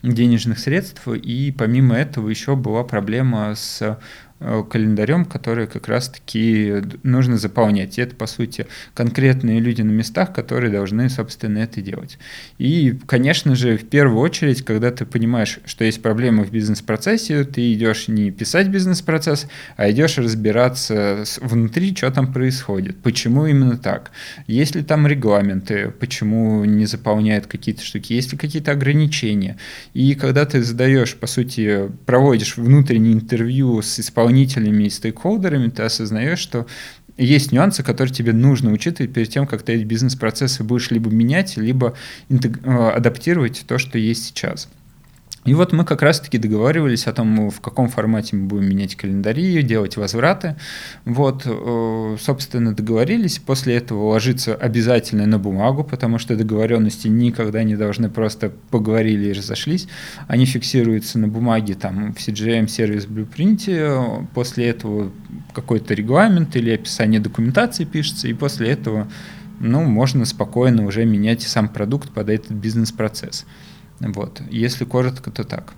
денежных средств, и помимо этого еще была проблема с календарем, который как раз-таки нужно заполнять. И это, по сути, конкретные люди на местах, которые должны, собственно, это делать. И, конечно же, в первую очередь, когда ты понимаешь, что есть проблемы в бизнес-процессе, ты идешь не писать бизнес-процесс, а идешь разбираться внутри, что там происходит, почему именно так. Есть ли там регламенты, почему не заполняют какие-то штуки, есть ли какие-то ограничения. И когда ты задаешь, по сути, проводишь внутреннее интервью с исполнителем исполнителями и стейкхолдерами, ты осознаешь, что есть нюансы, которые тебе нужно учитывать перед тем, как ты эти бизнес-процессы будешь либо менять, либо э, адаптировать то, что есть сейчас. И вот мы как раз-таки договаривались о том, в каком формате мы будем менять календари, делать возвраты. Вот, э, собственно, договорились. После этого ложиться обязательно на бумагу, потому что договоренности никогда не должны просто поговорили и разошлись. Они фиксируются на бумаге там в CGM сервис Blueprint. После этого какой-то регламент или описание документации пишется, и после этого ну, можно спокойно уже менять сам продукт под этот бизнес-процесс. Вот. Если коротко, то так.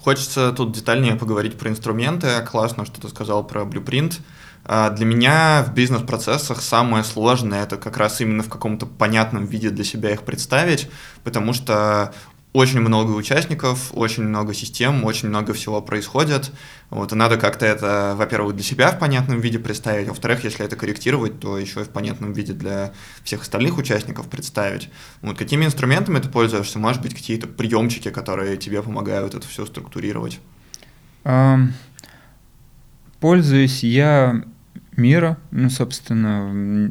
Хочется тут детальнее поговорить про инструменты. Классно, что ты сказал про Blueprint. А, для меня в бизнес-процессах самое сложное это как раз именно в каком-то понятном виде для себя их представить, потому что очень много участников, очень много систем, очень много всего происходит. Вот, и надо как-то это, во-первых, для себя в понятном виде представить, а во-вторых, если это корректировать, то еще и в понятном виде для всех остальных участников представить. Вот, какими инструментами ты пользуешься? Может быть, какие-то приемчики, которые тебе помогают это все структурировать? Пользуюсь я мира, ну, собственно,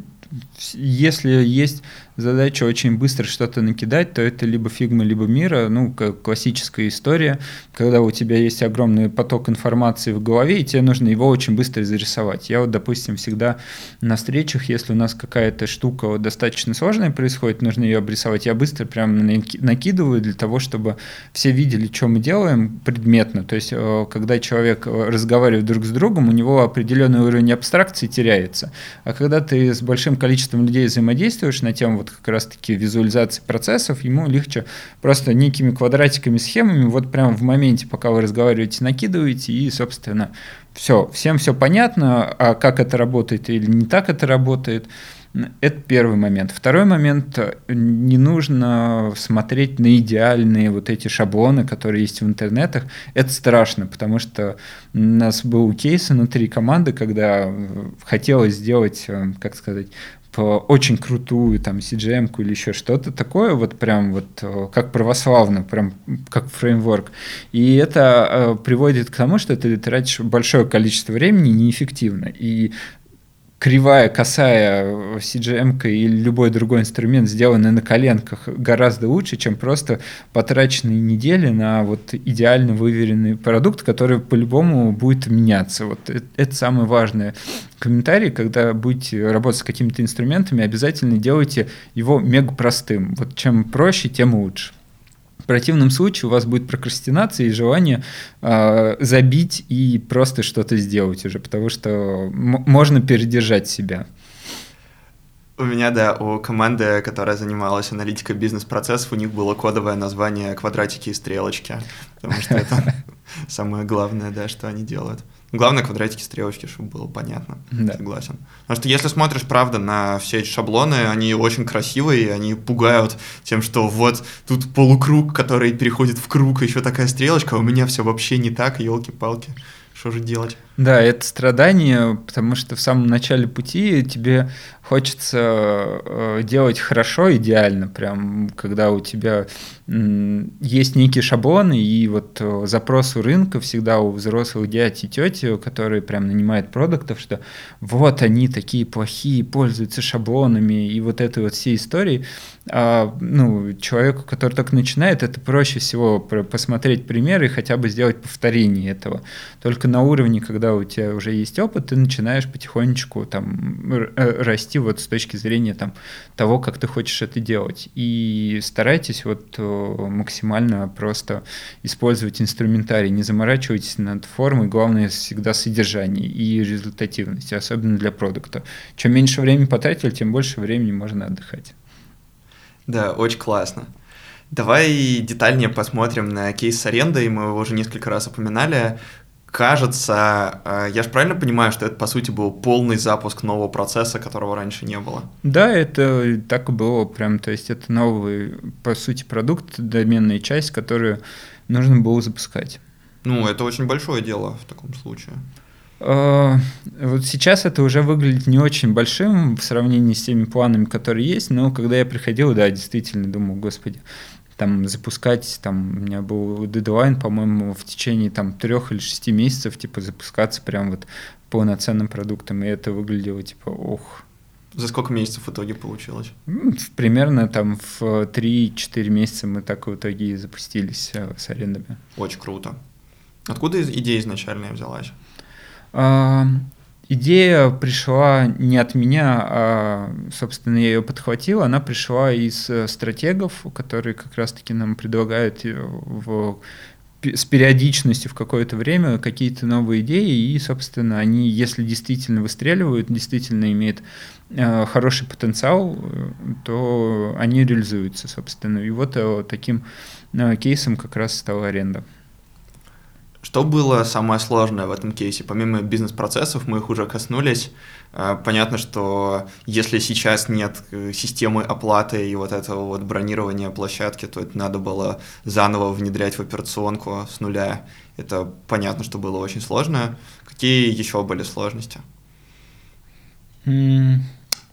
если есть задача очень быстро что-то накидать, то это либо Figma, либо Miro, ну, как классическая история, когда у тебя есть огромный поток информации в голове, и тебе нужно его очень быстро зарисовать. Я вот, допустим, всегда на встречах, если у нас какая-то штука достаточно сложная происходит, нужно ее обрисовать, я быстро прям накидываю для того, чтобы все видели, что мы делаем предметно. То есть, э, когда человек э, разговаривает друг с другом, у него определенный уровень абстракции теряется. А когда ты с большим количеством людей взаимодействуешь на тему вот как раз-таки визуализации процессов, ему легче просто некими квадратиками, схемами вот прямо в моменте, пока вы разговариваете, накидываете, и, собственно, все, всем все понятно, а как это работает или не так это работает, это первый момент. Второй момент, не нужно смотреть на идеальные вот эти шаблоны, которые есть в интернетах. Это страшно, потому что у нас был кейс внутри команды, когда хотелось сделать, как сказать, очень крутую там CGM или еще что-то такое, вот прям вот э, как православно, прям как фреймворк. И это э, приводит к тому, что ты тратишь большое количество времени неэффективно. И кривая, косая CGM или любой другой инструмент, сделанный на коленках, гораздо лучше, чем просто потраченные недели на вот идеально выверенный продукт, который по-любому будет меняться. Вот это, это самое важное. Комментарий, когда будете работать с какими-то инструментами, обязательно делайте его мега простым. Вот чем проще, тем лучше. В противном случае у вас будет прокрастинация и желание э, забить и просто что-то сделать уже, потому что можно передержать себя. У меня, да, у команды, которая занималась аналитикой бизнес-процессов, у них было кодовое название «Квадратики и стрелочки», потому что это самое главное, да, что они делают. Главное квадратики, стрелочки, чтобы было понятно. Да. Согласен. Потому что если смотришь, правда, на все эти шаблоны, они очень красивые, они пугают тем, что вот тут полукруг, который переходит в круг, еще такая стрелочка, а у меня все вообще не так, елки-палки. Что же делать? Да, это страдание, потому что в самом начале пути тебе хочется э, делать хорошо, идеально, прям когда у тебя есть некие шаблоны, и вот э, запрос у рынка всегда у взрослых дядь и тети, которые прям нанимают продуктов, что вот они такие плохие, пользуются шаблонами, и вот этой вот всей истории. А, ну, человеку, который только начинает, это проще всего посмотреть примеры и хотя бы сделать повторение этого. Только на уровне, когда у тебя уже есть опыт, ты начинаешь потихонечку там э, расти вот с точки зрения там того, как ты хочешь это делать. И старайтесь вот э, максимально просто использовать инструментарий, не заморачивайтесь над формой, главное всегда содержание и результативность, особенно для продукта. Чем меньше времени потратили, тем больше времени можно отдыхать. Да, очень классно. Давай детальнее посмотрим на кейс с арендой. Мы его уже несколько раз упоминали кажется, э, я же правильно понимаю, что это, по сути, был полный запуск нового процесса, которого раньше не было? Да, это так и было прям, то есть это новый, по сути, продукт, доменная часть, которую нужно было запускать. Ну, это очень большое дело в таком случае. А, вот сейчас это уже выглядит не очень большим в сравнении с теми планами, которые есть, но когда я приходил, да, действительно думал, господи, там запускать, там у меня был дедлайн, по-моему, в течение там трех или шести месяцев, типа запускаться прям вот полноценным продуктом, и это выглядело типа, ох. За сколько месяцев в итоге получилось? Примерно там в 3-4 месяца мы так в итоге и запустились э, с арендами. Очень круто. Откуда идея изначальная взялась? Идея пришла не от меня, а, собственно, я ее подхватил. Она пришла из э, стратегов, которые как раз-таки нам предлагают э, в с периодичностью в какое-то время какие-то новые идеи, и, собственно, они, если действительно выстреливают, действительно имеют э, хороший потенциал, то они реализуются, собственно. И вот таким кейсом как раз стала аренда. Что было самое сложное в этом кейсе? Помимо бизнес-процессов, мы их уже коснулись. Э, понятно, что если сейчас нет э, системы оплаты и вот этого вот бронирования площадки, то это надо было заново внедрять в операционку с нуля. Это понятно, что было очень сложно. Какие еще были сложности?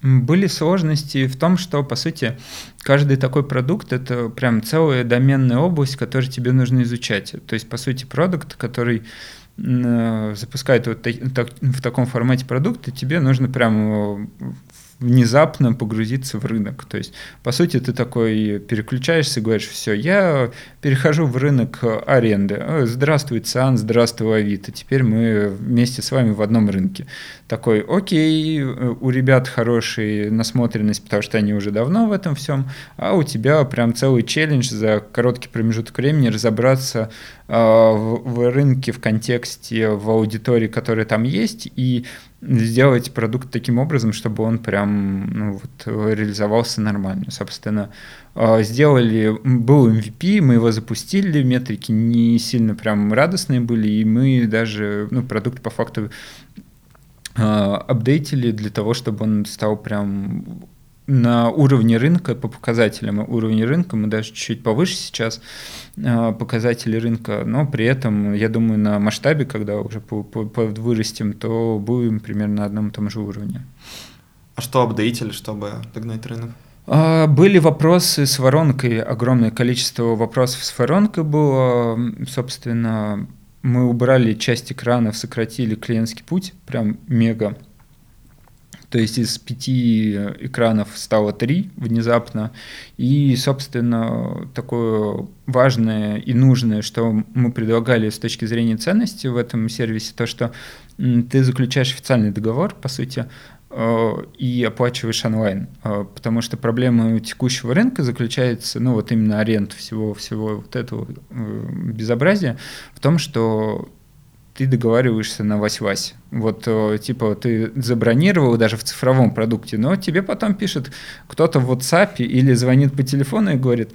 Были сложности в том, что, по сути, каждый такой продукт — это прям целая доменная область, которую тебе нужно изучать. То есть, по сути, продукт, который э, запускает вот в таком формате продукты, тебе нужно прям внезапно погрузиться в рынок. То есть, по сути, ты такой переключаешься и говоришь, все, я перехожу в рынок аренды. Здравствуй, ЦИАН, здравствуй, Авито. Теперь мы вместе с вами в одном рынке. Такой, окей, у ребят хорошая насмотренность, потому что они уже давно в этом всем, а у тебя прям целый челлендж за короткий промежуток времени разобраться э, в, в рынке, в контексте, в аудитории, которая там есть, и сделать продукт таким образом, чтобы он прям ну, вот, реализовался нормально. Собственно, а, сделали, был MVP, мы его запустили, метрики не сильно прям радостные были, и мы даже ну, продукт по факту а, апдейтили для того, чтобы он стал прям на уровне рынка, по показателям уровня рынка, мы даже чуть-чуть повыше сейчас э, показатели рынка, но при этом, я думаю, на масштабе, когда уже вырастем, то будем примерно на одном и том же уровне. А что апдейтили, чтобы догнать рынок? А, были вопросы с воронкой, огромное количество вопросов с воронкой было. Собственно, мы убрали часть экранов, сократили клиентский путь, прям мега. То есть из пяти экранов стало три внезапно. И, собственно, такое важное и нужное, что мы предлагали с точки зрения ценности в этом сервисе, то, что ты заключаешь официальный договор, по сути, э, и оплачиваешь онлайн, э, потому что проблема текущего рынка заключается, ну вот именно аренд всего всего вот этого э, безобразия в том, что ты договариваешься на вась-вась. Вот, типа, ты забронировал даже в цифровом продукте, но тебе потом пишет кто-то в WhatsApp или звонит по телефону и говорит,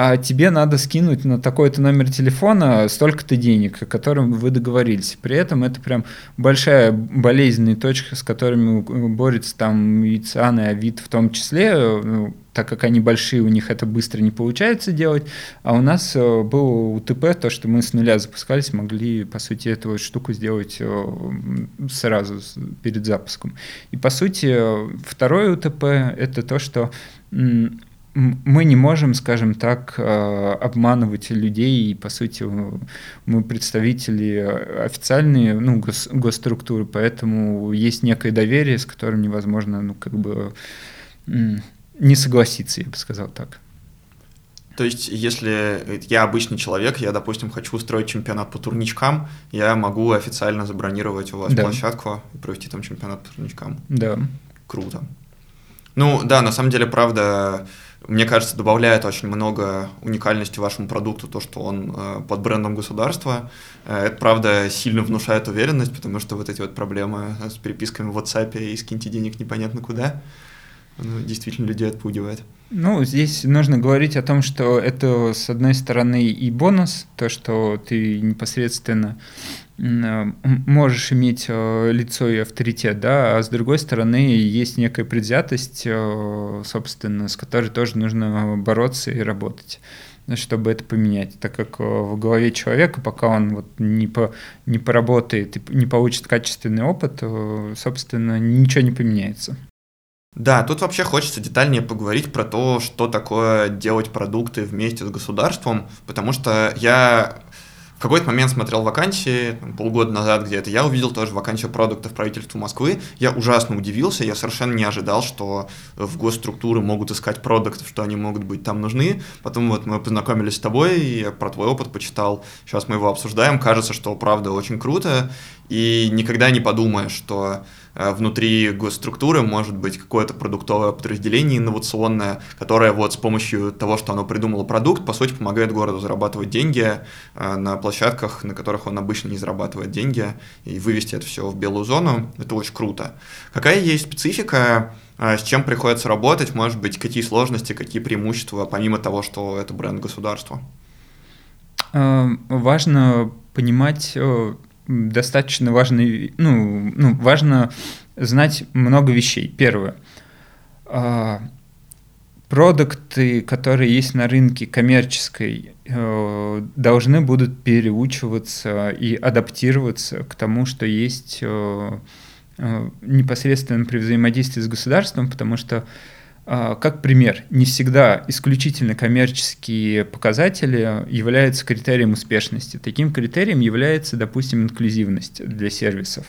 а тебе надо скинуть на такой-то номер телефона столько-то денег, о котором вы договорились. При этом это прям большая болезненная точка, с которыми борется там и и АВИД в том числе, ну, так как они большие, у них это быстро не получается делать, а у нас э, был УТП, то, что мы с нуля запускались, могли, по сути, эту штуку сделать э, сразу перед запуском. И, по сути, второе УТП — это то, что мы не можем, скажем так, э, обманывать людей, и, по сути, мы представители официальные, ну, гос, госструктуры, поэтому есть некое доверие, с которым невозможно, ну, как бы не согласиться, я бы сказал так. То есть, если я обычный человек, я, допустим, хочу устроить чемпионат по турничкам, я могу официально забронировать у вас да. площадку и провести там чемпионат по турничкам. Да. Круто. Ну, да, на самом деле, правда, мне кажется, добавляет очень много уникальности вашему продукту, то, что он э, под брендом государства. Э, это, правда, сильно внушает уверенность, потому что вот эти вот проблемы с переписками в WhatsApp и скиньте денег непонятно куда, ну, действительно людей отпугивает. Ну, здесь нужно говорить о том, что это, с одной стороны, и бонус, то, что ты непосредственно можешь иметь э, лицо и авторитет, да, а с другой стороны есть некая предвзятость, э, собственно, с которой тоже нужно бороться и работать чтобы это поменять, так как в голове человека, пока он вот не, по, не поработает и не получит качественный опыт, собственно, ничего не поменяется. Да, тут вообще хочется детальнее поговорить про то, что такое делать продукты вместе с государством, потому что я в какой-то момент смотрел вакансии, там, полгода назад где-то, я увидел тоже вакансию продуктов правительства Москвы. Я ужасно удивился, я совершенно не ожидал, что в госструктуры могут искать продуктов, что они могут быть там нужны. Потом вот мы познакомились с тобой, я про твой опыт почитал, сейчас мы его обсуждаем. Кажется, что правда очень круто, и никогда не подумаешь, что внутри госструктуры может быть какое-то продуктовое подразделение инновационное, которое вот с помощью того, что оно придумало продукт, по сути, помогает городу зарабатывать деньги э, на площадках, на которых он обычно не зарабатывает деньги, и вывести это все в белую зону. Это очень круто. Какая есть специфика, э, с чем приходится работать, может быть, какие сложности, какие преимущества, помимо того, что это бренд государства? Важно понимать достаточно важный, ну, ну, важно знать много вещей. Первое. А, продукты, которые есть на рынке коммерческой, э, должны будут переучиваться и адаптироваться к тому, что есть э, э, непосредственно при взаимодействии с государством, потому что как пример, не всегда исключительно коммерческие показатели являются критерием успешности. Таким критерием является, допустим, инклюзивность для сервисов.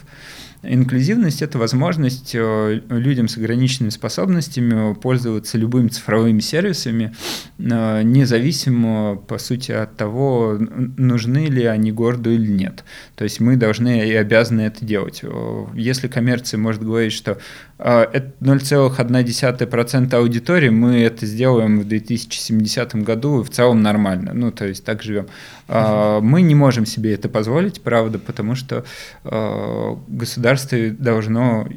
Инклюзивность — это возможность э, людям с ограниченными способностями пользоваться любыми цифровыми сервисами, э, независимо, по сути, от того, нужны ли они городу или нет. То есть мы должны и обязаны это делать. Э, если коммерция может говорить, что это 0,1% аудитории, мы это сделаем в 2070 году, и в целом нормально. Ну, то есть так живем. Мы не можем себе это позволить, правда, потому что государство государство должно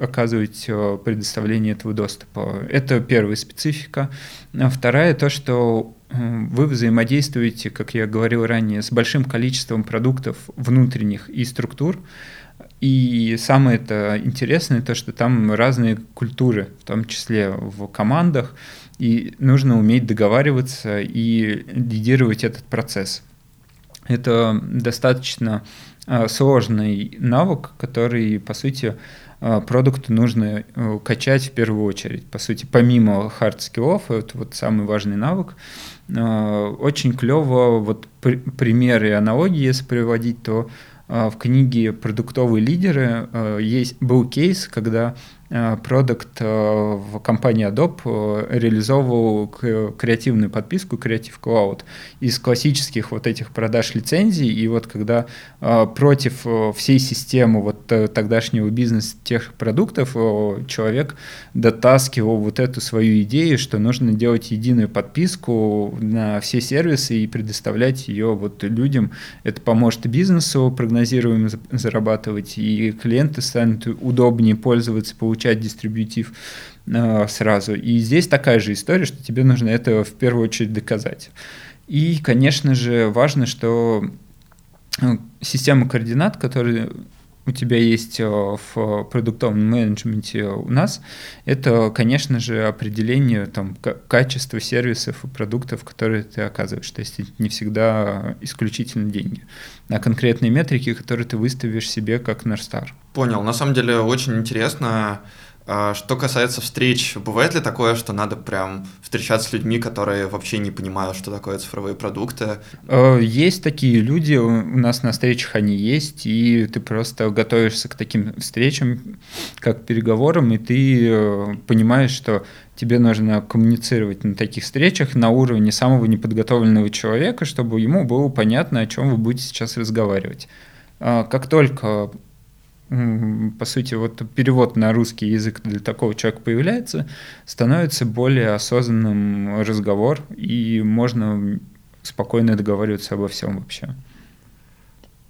оказывать э, предоставление этого доступа. Это первая специфика. А вторая то, что вы взаимодействуете, как я говорил ранее, с большим количеством продуктов внутренних и структур, и самое это интересное, то, что там разные культуры, в том числе в командах, и нужно уметь договариваться и лидировать этот процесс. Это достаточно сложный навык, который, по сути, продукту нужно качать в первую очередь. По сути, помимо skills, это вот самый важный навык, очень клево, вот примеры и аналогии, если приводить, то в книге «Продуктовые лидеры» есть, был кейс, когда Э, продукт э, в компании Adobe э, реализовывал креативную подписку Creative Cloud из классических вот этих продаж лицензий, и вот когда против всей системы вот тогдашнего бизнеса тех продуктов человек дотаскивал вот эту свою идею, что нужно делать единую подписку на все сервисы и предоставлять ее вот людям. Это поможет бизнесу прогнозируемо зарабатывать, и клиенты станут удобнее пользоваться, получать получать дистрибьютив э, сразу. И здесь такая же история, что тебе нужно это в первую очередь доказать. И, конечно же, важно, что э, система координат, которые у тебя есть э, в продуктовом менеджменте у нас, это, конечно же, определение там, качества сервисов и продуктов, которые ты оказываешь. То есть не всегда исключительно деньги, а конкретные метрики, которые ты выставишь себе как North Star. Понял. На самом деле очень интересно. А, что касается встреч, бывает ли такое, что надо прям встречаться с людьми, которые вообще не понимают, что такое цифровые продукты? Э, есть такие люди, у нас на встречах они есть, и ты просто готовишься к таким встречам, как переговорам, и ты э, понимаешь, что тебе нужно коммуницировать на таких встречах на уровне самого неподготовленного человека, чтобы ему было понятно, о чем вы будете сейчас разговаривать. А, как только по сути, вот перевод на русский язык для такого человека появляется, становится более осознанным разговор, и можно спокойно договариваться обо всем вообще.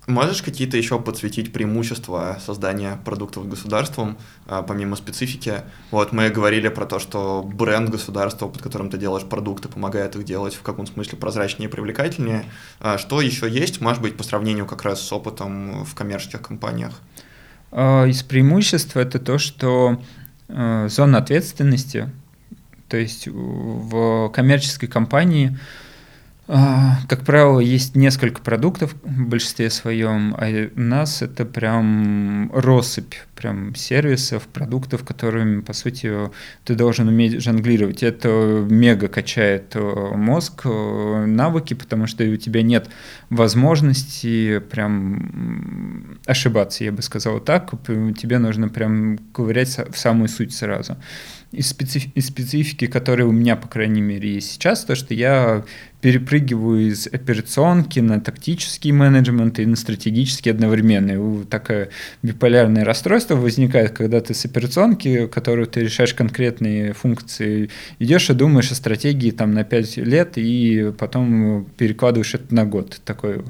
Можешь какие-то еще подсветить преимущества создания продуктов государством, а, помимо специфики? Вот мы говорили про то, что бренд государства, под которым ты делаешь продукты, помогает их делать в каком смысле прозрачнее и привлекательнее. А что еще есть, может быть, по сравнению как раз с опытом в коммерческих компаниях? А, из преимуществ это то, что э, зона ответственности, то есть в коммерческой компании как правило, есть несколько продуктов в большинстве своем, а у нас это прям россыпь прям сервисов, продуктов, которыми, по сути, ты должен уметь жонглировать. Это мега качает э, мозг, э, навыки, потому что у тебя нет возможности прям ошибаться, я бы сказал так. Тебе нужно прям ковырять в самую суть сразу из, специф... из специфики, которая у меня, по крайней мере, есть сейчас, то, что я перепрыгиваю из операционки на тактический менеджмент и на стратегический одновременно. И такое биполярное расстройство возникает, когда ты с операционки, которую ты решаешь конкретные функции, идешь и думаешь о стратегии там на 5 лет, и потом перекладываешь это на год. Такой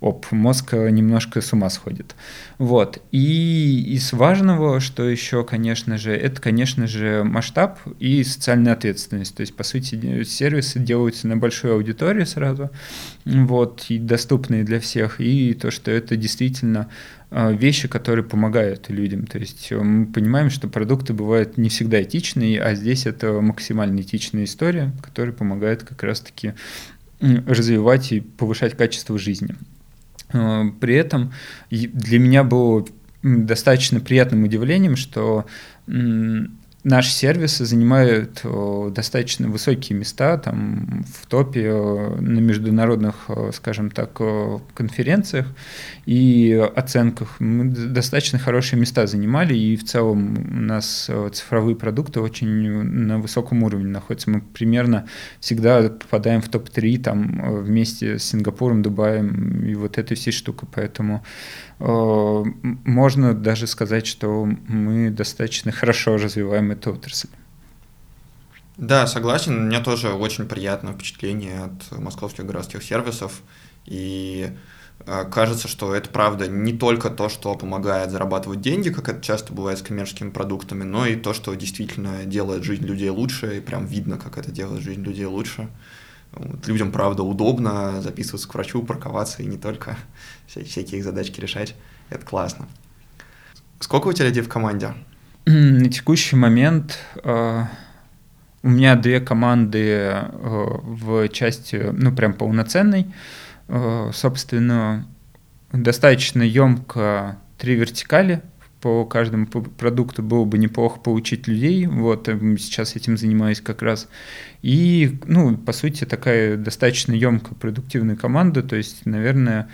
оп, мозг немножко с ума сходит. Вот. И из важного, что еще, конечно же, это, конечно же, масштаб и социальная ответственность. То есть, по сути, сервисы делаются на большую аудиторию сразу, вот, и доступные для всех, и то, что это действительно а, вещи, которые помогают людям. То есть мы понимаем, что продукты бывают не всегда этичные, а здесь это максимально этичная история, которая помогает как раз-таки развивать и повышать качество жизни. Э, при этом для меня было достаточно приятным удивлением, что наши сервисы занимают достаточно высокие места там, в топе на международных, скажем так, конференциях и оценках. Мы достаточно хорошие места занимали, и в целом у нас цифровые продукты очень на высоком уровне находятся. Мы примерно всегда попадаем в топ-3 там, вместе с Сингапуром, Дубаем и вот этой всей штукой. Поэтому Э, можно даже сказать, что мы достаточно хорошо развиваем эту отрасль. Да, согласен. У меня тоже очень приятное впечатление от московских городских сервисов. И э, кажется, что это правда не только то, что помогает зарабатывать деньги, как это часто бывает с коммерческими продуктами, но и то, что действительно делает жизнь людей лучше, и прям видно, как это делает жизнь людей лучше. Вот, людям, правда, удобно записываться к врачу, парковаться и не только всякие их задачки решать. Это классно. Сколько у тебя людей в команде? На текущий момент э, у меня две команды э, в части, ну, прям полноценной. Э, собственно, достаточно емко три вертикали, по каждому продукту было бы неплохо получить людей. Вот сейчас этим занимаюсь как раз. И, ну, по сути, такая достаточно емкая продуктивная команда. То есть, наверное,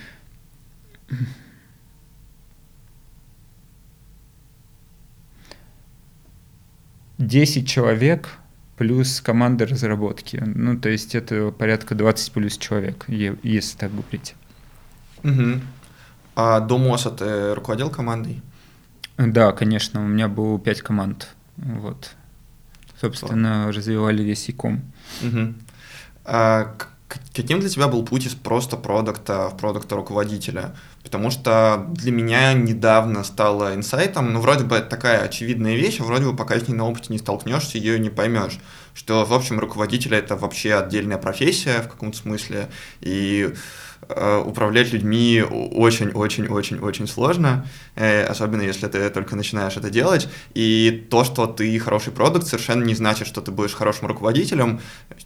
десять человек плюс команда разработки. Ну, то есть это порядка 20 плюс человек, если так говорить. Угу. А до МОСа ты руководил командой? Да, конечно, у меня было пять команд. Вот. Собственно, Что? развивали весь иком. Угу. А каким для тебя был путь из просто продукта в продукта руководителя? Потому что для меня недавно стало инсайтом, ну, вроде бы это такая очевидная вещь, а вроде бы пока с ней на опыте не столкнешься, ее не поймешь, что, в общем, руководитель — это вообще отдельная профессия в каком-то смысле, и управлять людьми очень-очень-очень-очень сложно, э, особенно если ты только начинаешь это делать. И то, что ты хороший продукт, совершенно не значит, что ты будешь хорошим руководителем.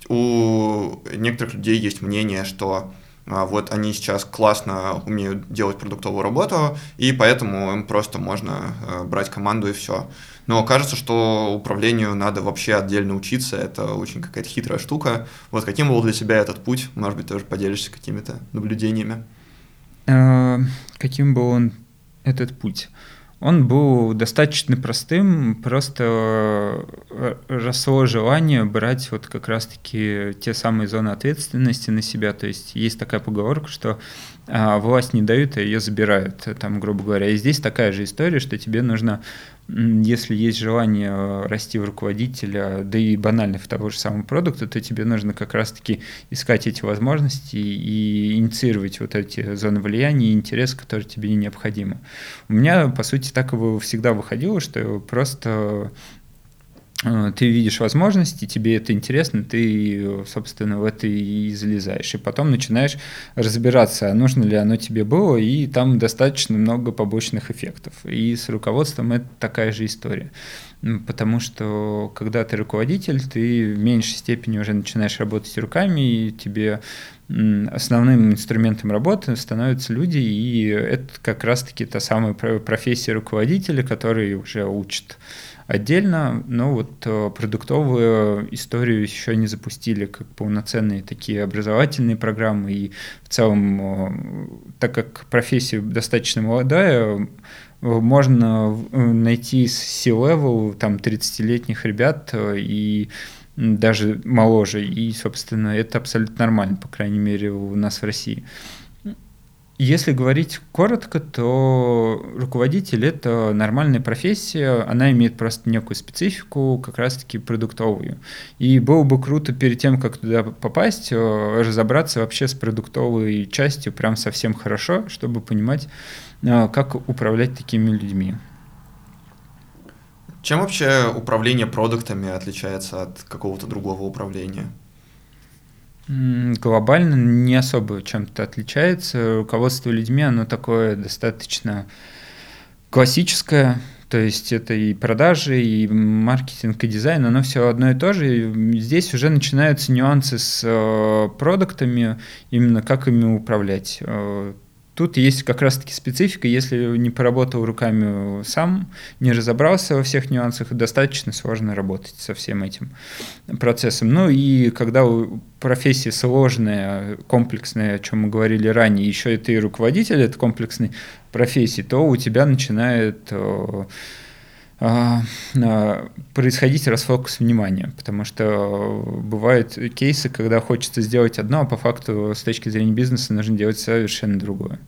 У некоторых людей есть мнение, что а, вот они сейчас классно умеют делать продуктовую работу, и поэтому им просто можно э, брать команду и все. Но кажется, что управлению надо вообще отдельно учиться, это очень какая-то хитрая штука. Вот каким был для тебя этот путь? Может быть, тоже поделишься какими-то наблюдениями? А, каким был он этот путь? Он был достаточно простым, просто э, росло желание брать вот как раз-таки те самые зоны ответственности на себя. То есть есть такая поговорка, что а, власть не дают, а ее забирают, там, грубо говоря. И здесь такая же история, что тебе нужно если есть желание э, расти в руководителя, да и банально в того же самого продукта, то тебе нужно как раз-таки искать эти возможности и инициировать вот эти зоны влияния и интерес, которые тебе необходимы. У меня, по сути, так и всегда выходило, что просто ты видишь возможности, тебе это интересно, ты, собственно, в это и залезаешь. И потом начинаешь разбираться, а нужно ли оно тебе было, и там достаточно много побочных эффектов. И с руководством это такая же история. Потому что, когда ты руководитель, ты в меньшей степени уже начинаешь работать руками, и тебе основным инструментом работы становятся люди, и это как раз-таки та самая профессия руководителя, который уже учат отдельно, но вот э, продуктовую историю еще не запустили как полноценные такие образовательные программы, и в целом, э, так как профессия достаточно молодая, можно найти C-level, там, 30-летних ребят э, и даже моложе, и, собственно, это абсолютно нормально, по крайней мере, у нас в России. Если говорить коротко, то руководитель – это нормальная профессия, она имеет просто некую специфику, как раз-таки продуктовую. И было бы круто перед тем, как туда попасть, э, разобраться вообще с продуктовой частью прям совсем хорошо, чтобы понимать, э, как управлять такими людьми. Чем вообще управление продуктами отличается от какого-то другого управления? Глобально не особо чем-то отличается. Руководство людьми, оно такое достаточно классическое, то есть это и продажи, и маркетинг, и дизайн, оно все одно и то же. И здесь уже начинаются нюансы с э, продуктами, именно как ими управлять. Тут есть как раз-таки специфика, если не поработал руками сам, не разобрался во всех нюансах, достаточно сложно работать со всем этим процессом. Ну и когда профессия сложная, комплексная, о чем мы говорили ранее, еще и ты руководитель этой комплексной профессии, то у тебя начинает происходить расфокус внимания, потому что бывают кейсы, когда хочется сделать одно, а по факту с точки зрения бизнеса нужно делать совершенно другое.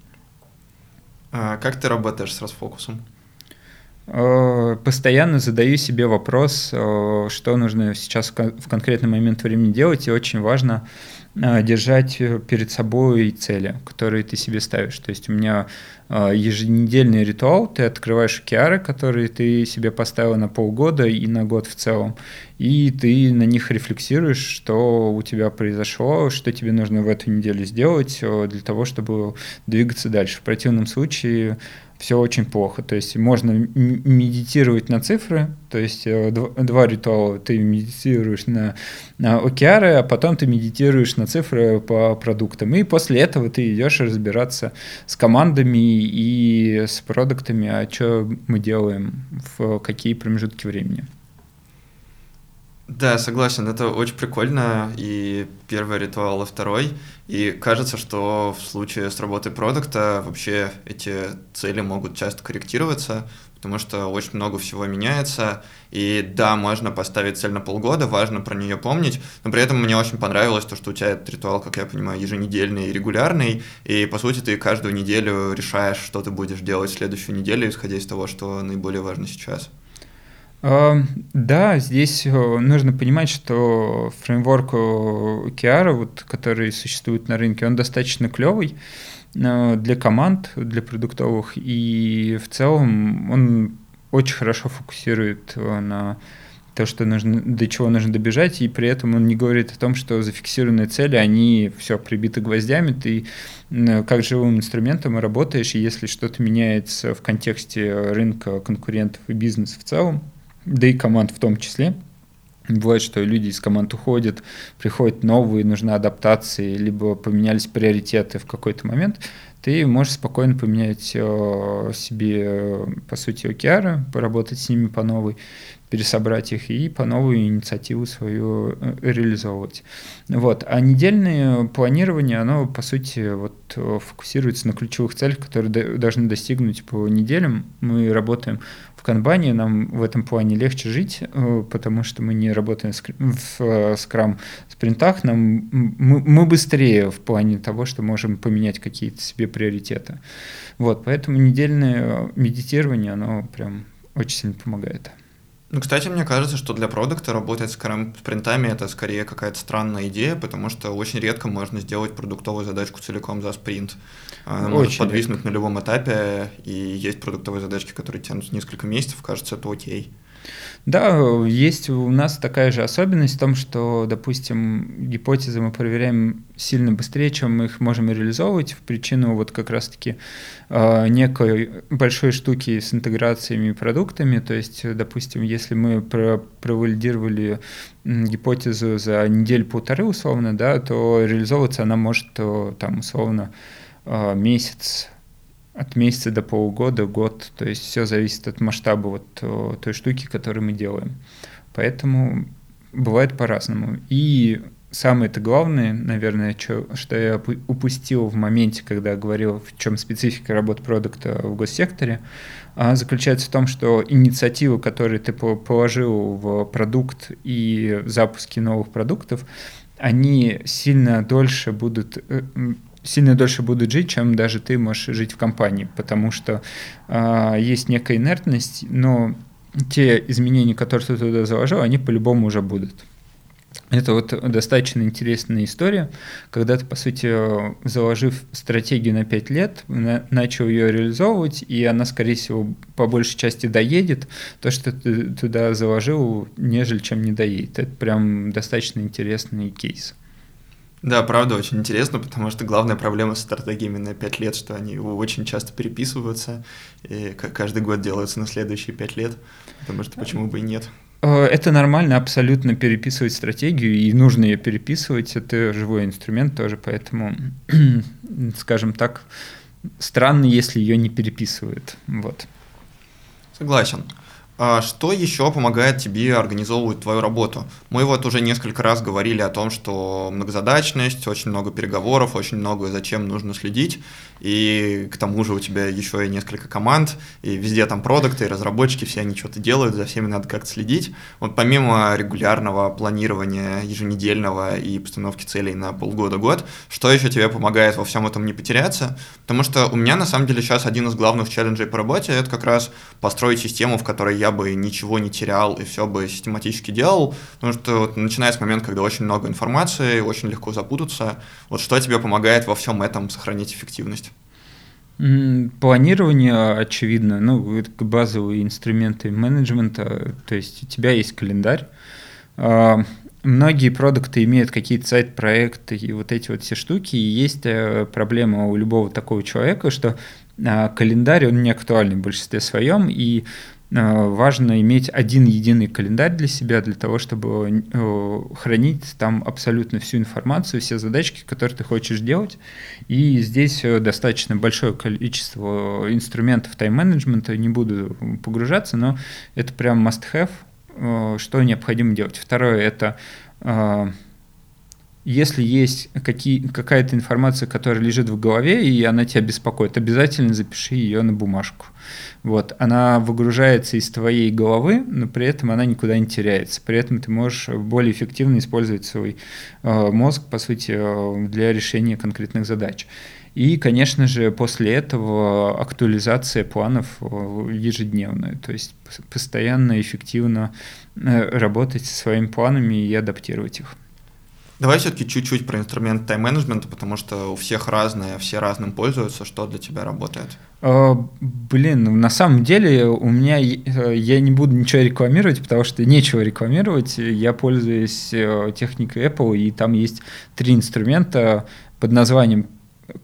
А как ты работаешь с расфокусом? Э, постоянно задаю себе вопрос, что нужно сейчас в конкретный момент времени делать, и очень важно держать перед собой цели, которые ты себе ставишь. То есть у меня еженедельный ритуал, ты открываешь океары, которые ты себе поставил на полгода и на год в целом, и ты на них рефлексируешь, что у тебя произошло, что тебе нужно в эту неделю сделать для того, чтобы двигаться дальше. В противном случае все очень плохо. То есть можно медитировать на цифры, то есть э, два ритуала. Ты медитируешь на, на океары, а потом ты медитируешь на цифры по продуктам. И после этого ты идешь разбираться с командами и с продуктами, а что мы делаем, в какие промежутки времени. Да, согласен, это очень прикольно, и первый ритуал, и второй. И кажется, что в случае с работой продукта вообще эти цели могут часто корректироваться, потому что очень много всего меняется. И да, можно поставить цель на полгода, важно про нее помнить, но при этом мне очень понравилось то, что у тебя этот ритуал, как я понимаю, еженедельный и регулярный, и по сути ты каждую неделю решаешь, что ты будешь делать в следующую неделю, исходя из того, что наиболее важно сейчас. Да, здесь э, нужно понимать, что фреймворк Kiara, вот, который существует на рынке, он достаточно клевый э, для команд, для продуктовых, и в целом он очень хорошо фокусирует э, на то, что нужно, до чего нужно добежать, и при этом он не говорит о том, что зафиксированные цели, они все прибиты гвоздями, ты как живым инструментом работаешь, и если что-то меняется в контексте рынка, конкурентов и бизнеса в целом, да и команд в том числе. Бывает, что люди из команд уходят, приходят новые, нужны адаптации, либо поменялись приоритеты в какой-то момент, ты можешь спокойно поменять э, себе, по сути, океары, поработать с ними по новой, пересобрать их и по новую инициативу свою э, реализовывать. Вот. А недельное планирование, оно, по сути, вот, э, фокусируется на ключевых целях, которые должны достигнуть по неделям. Мы работаем в канбане, нам в этом плане легче жить, э, потому что мы не работаем в скрам спринтах, нам, мы, мы быстрее в плане того, что можем поменять какие-то себе приоритеты. Вот, поэтому недельное медитирование, оно прям очень сильно помогает. Ну, кстати, мне кажется, что для продукта работать с спринтами это скорее какая-то странная идея, потому что очень редко можно сделать продуктовую задачку целиком за спринт. Она очень может подвиснуть редко. на любом этапе, и есть продуктовые задачки, которые тянут несколько месяцев, кажется, это окей. Да, есть у нас такая же особенность в том, что, допустим, гипотезы мы проверяем сильно быстрее, чем мы их можем реализовывать в причину вот как раз-таки э, некой большой штуки с интеграциями и продуктами. То есть, допустим, если мы про провалидировали гипотезу за неделю-полторы условно, да, то реализовываться она может то, там условно э, месяц от месяца до полугода, год. То есть все зависит от масштаба вот той штуки, которую мы делаем. Поэтому бывает по-разному. И самое-то главное, наверное, что, что я упустил в моменте, когда говорил, в чем специфика работы продукта в госсекторе, а, заключается в том, что инициативы, которые ты положил в продукт и в запуске новых продуктов, они сильно дольше будут э, сильно дольше будут жить, чем даже ты можешь жить в компании, потому что э, есть некая инертность, но те изменения, которые ты туда заложил, они по-любому уже будут. Это вот достаточно интересная история, когда ты, по сути, заложив стратегию на 5 лет, на, начал ее реализовывать, и она, скорее всего, по большей части доедет, то, что ты туда заложил, нежели чем не доедет. Это прям достаточно интересный кейс. Да, правда, очень интересно, потому что главная проблема с стратегиями на 5 лет, что они очень часто переписываются, и каждый год делаются на следующие 5 лет, потому что почему бы и нет. Э, это нормально абсолютно переписывать стратегию, и нужно ее переписывать, это живой инструмент тоже, поэтому, скажем так, странно, если ее не переписывают. Вот. Согласен. А что еще помогает тебе организовывать твою работу? Мы вот уже несколько раз говорили о том, что многозадачность, очень много переговоров, очень много зачем нужно следить, и к тому же у тебя еще и несколько команд, и везде там продукты, и разработчики, все они что-то делают, за всеми надо как-то следить. Вот помимо регулярного планирования еженедельного и постановки целей на полгода-год, что еще тебе помогает во всем этом не потеряться? Потому что у меня на самом деле сейчас один из главных челленджей по работе, это как раз построить систему, в которой я бы ничего не терял и все бы систематически делал, потому что вот, начиная с момента, когда очень много информации, очень легко запутаться, вот что тебе помогает во всем этом сохранить эффективность? Планирование, очевидно, ну, это базовые инструменты менеджмента, то есть у тебя есть календарь, а, многие продукты имеют какие-то сайт-проекты и вот эти вот все штуки, и есть э, проблема у любого такого человека, что А календарь, он не актуальный в большинстве своем, и важно иметь один единый календарь для себя, для того, чтобы э, хранить там абсолютно всю информацию, все задачки, которые ты хочешь делать. И здесь э, достаточно большое количество инструментов тайм-менеджмента, не буду погружаться, но это прям must-have, что необходимо делать. Второе – это если есть какие, какая-то информация, которая лежит в голове, и она тебя беспокоит, обязательно запиши ее на бумажку. Вот. Она выгружается из твоей головы, но при этом она никуда не теряется. При этом ты можешь более эффективно использовать свой э, мозг, по сути, э, для решения конкретных задач. И, конечно же, после этого актуализация планов э, ежедневная, то есть постоянно эффективно э, работать со своими планами и адаптировать их. Давай все-таки чуть-чуть про инструмент тайм-менеджмента, потому что у всех разные, все разным пользуются. Что для тебя работает? Uh, блин, на самом деле у меня э, я не буду ничего рекламировать, потому что нечего рекламировать. Я пользуюсь э, техникой Apple, и там есть три инструмента под названием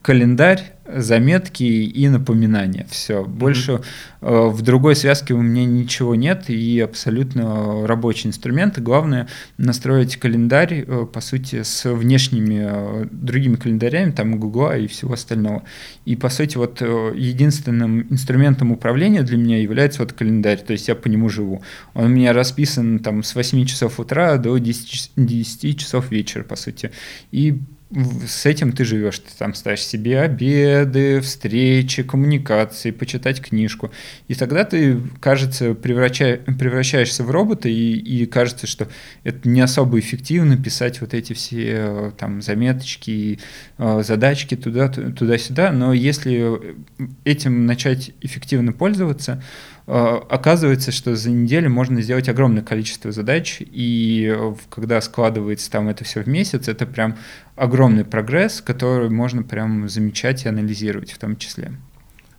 календарь, заметки и напоминания. Все. Больше mm-hmm. э, в другой связке у меня ничего нет и абсолютно рабочий инструмент. И главное настроить календарь, э, по сути, с внешними э, другими календарями, там Гугла и всего остального. И, по сути, вот э, единственным инструментом управления для меня является вот календарь, то есть я по нему живу. Он у меня расписан там с 8 часов утра до 10, 10 часов вечера, по сути. И с этим ты живешь, ты там ставишь себе обеды, встречи, коммуникации, почитать книжку. И тогда ты, кажется, превращаешь, превращаешься в робота, и, и кажется, что это не особо эффективно писать вот эти все там заметочки, э, задачки туда, туда-сюда. Но если этим начать эффективно пользоваться, Э, оказывается, что за неделю можно сделать огромное количество задач, и когда складывается там это все в месяц, это прям огромный прогресс, который можно прям замечать и анализировать в том числе.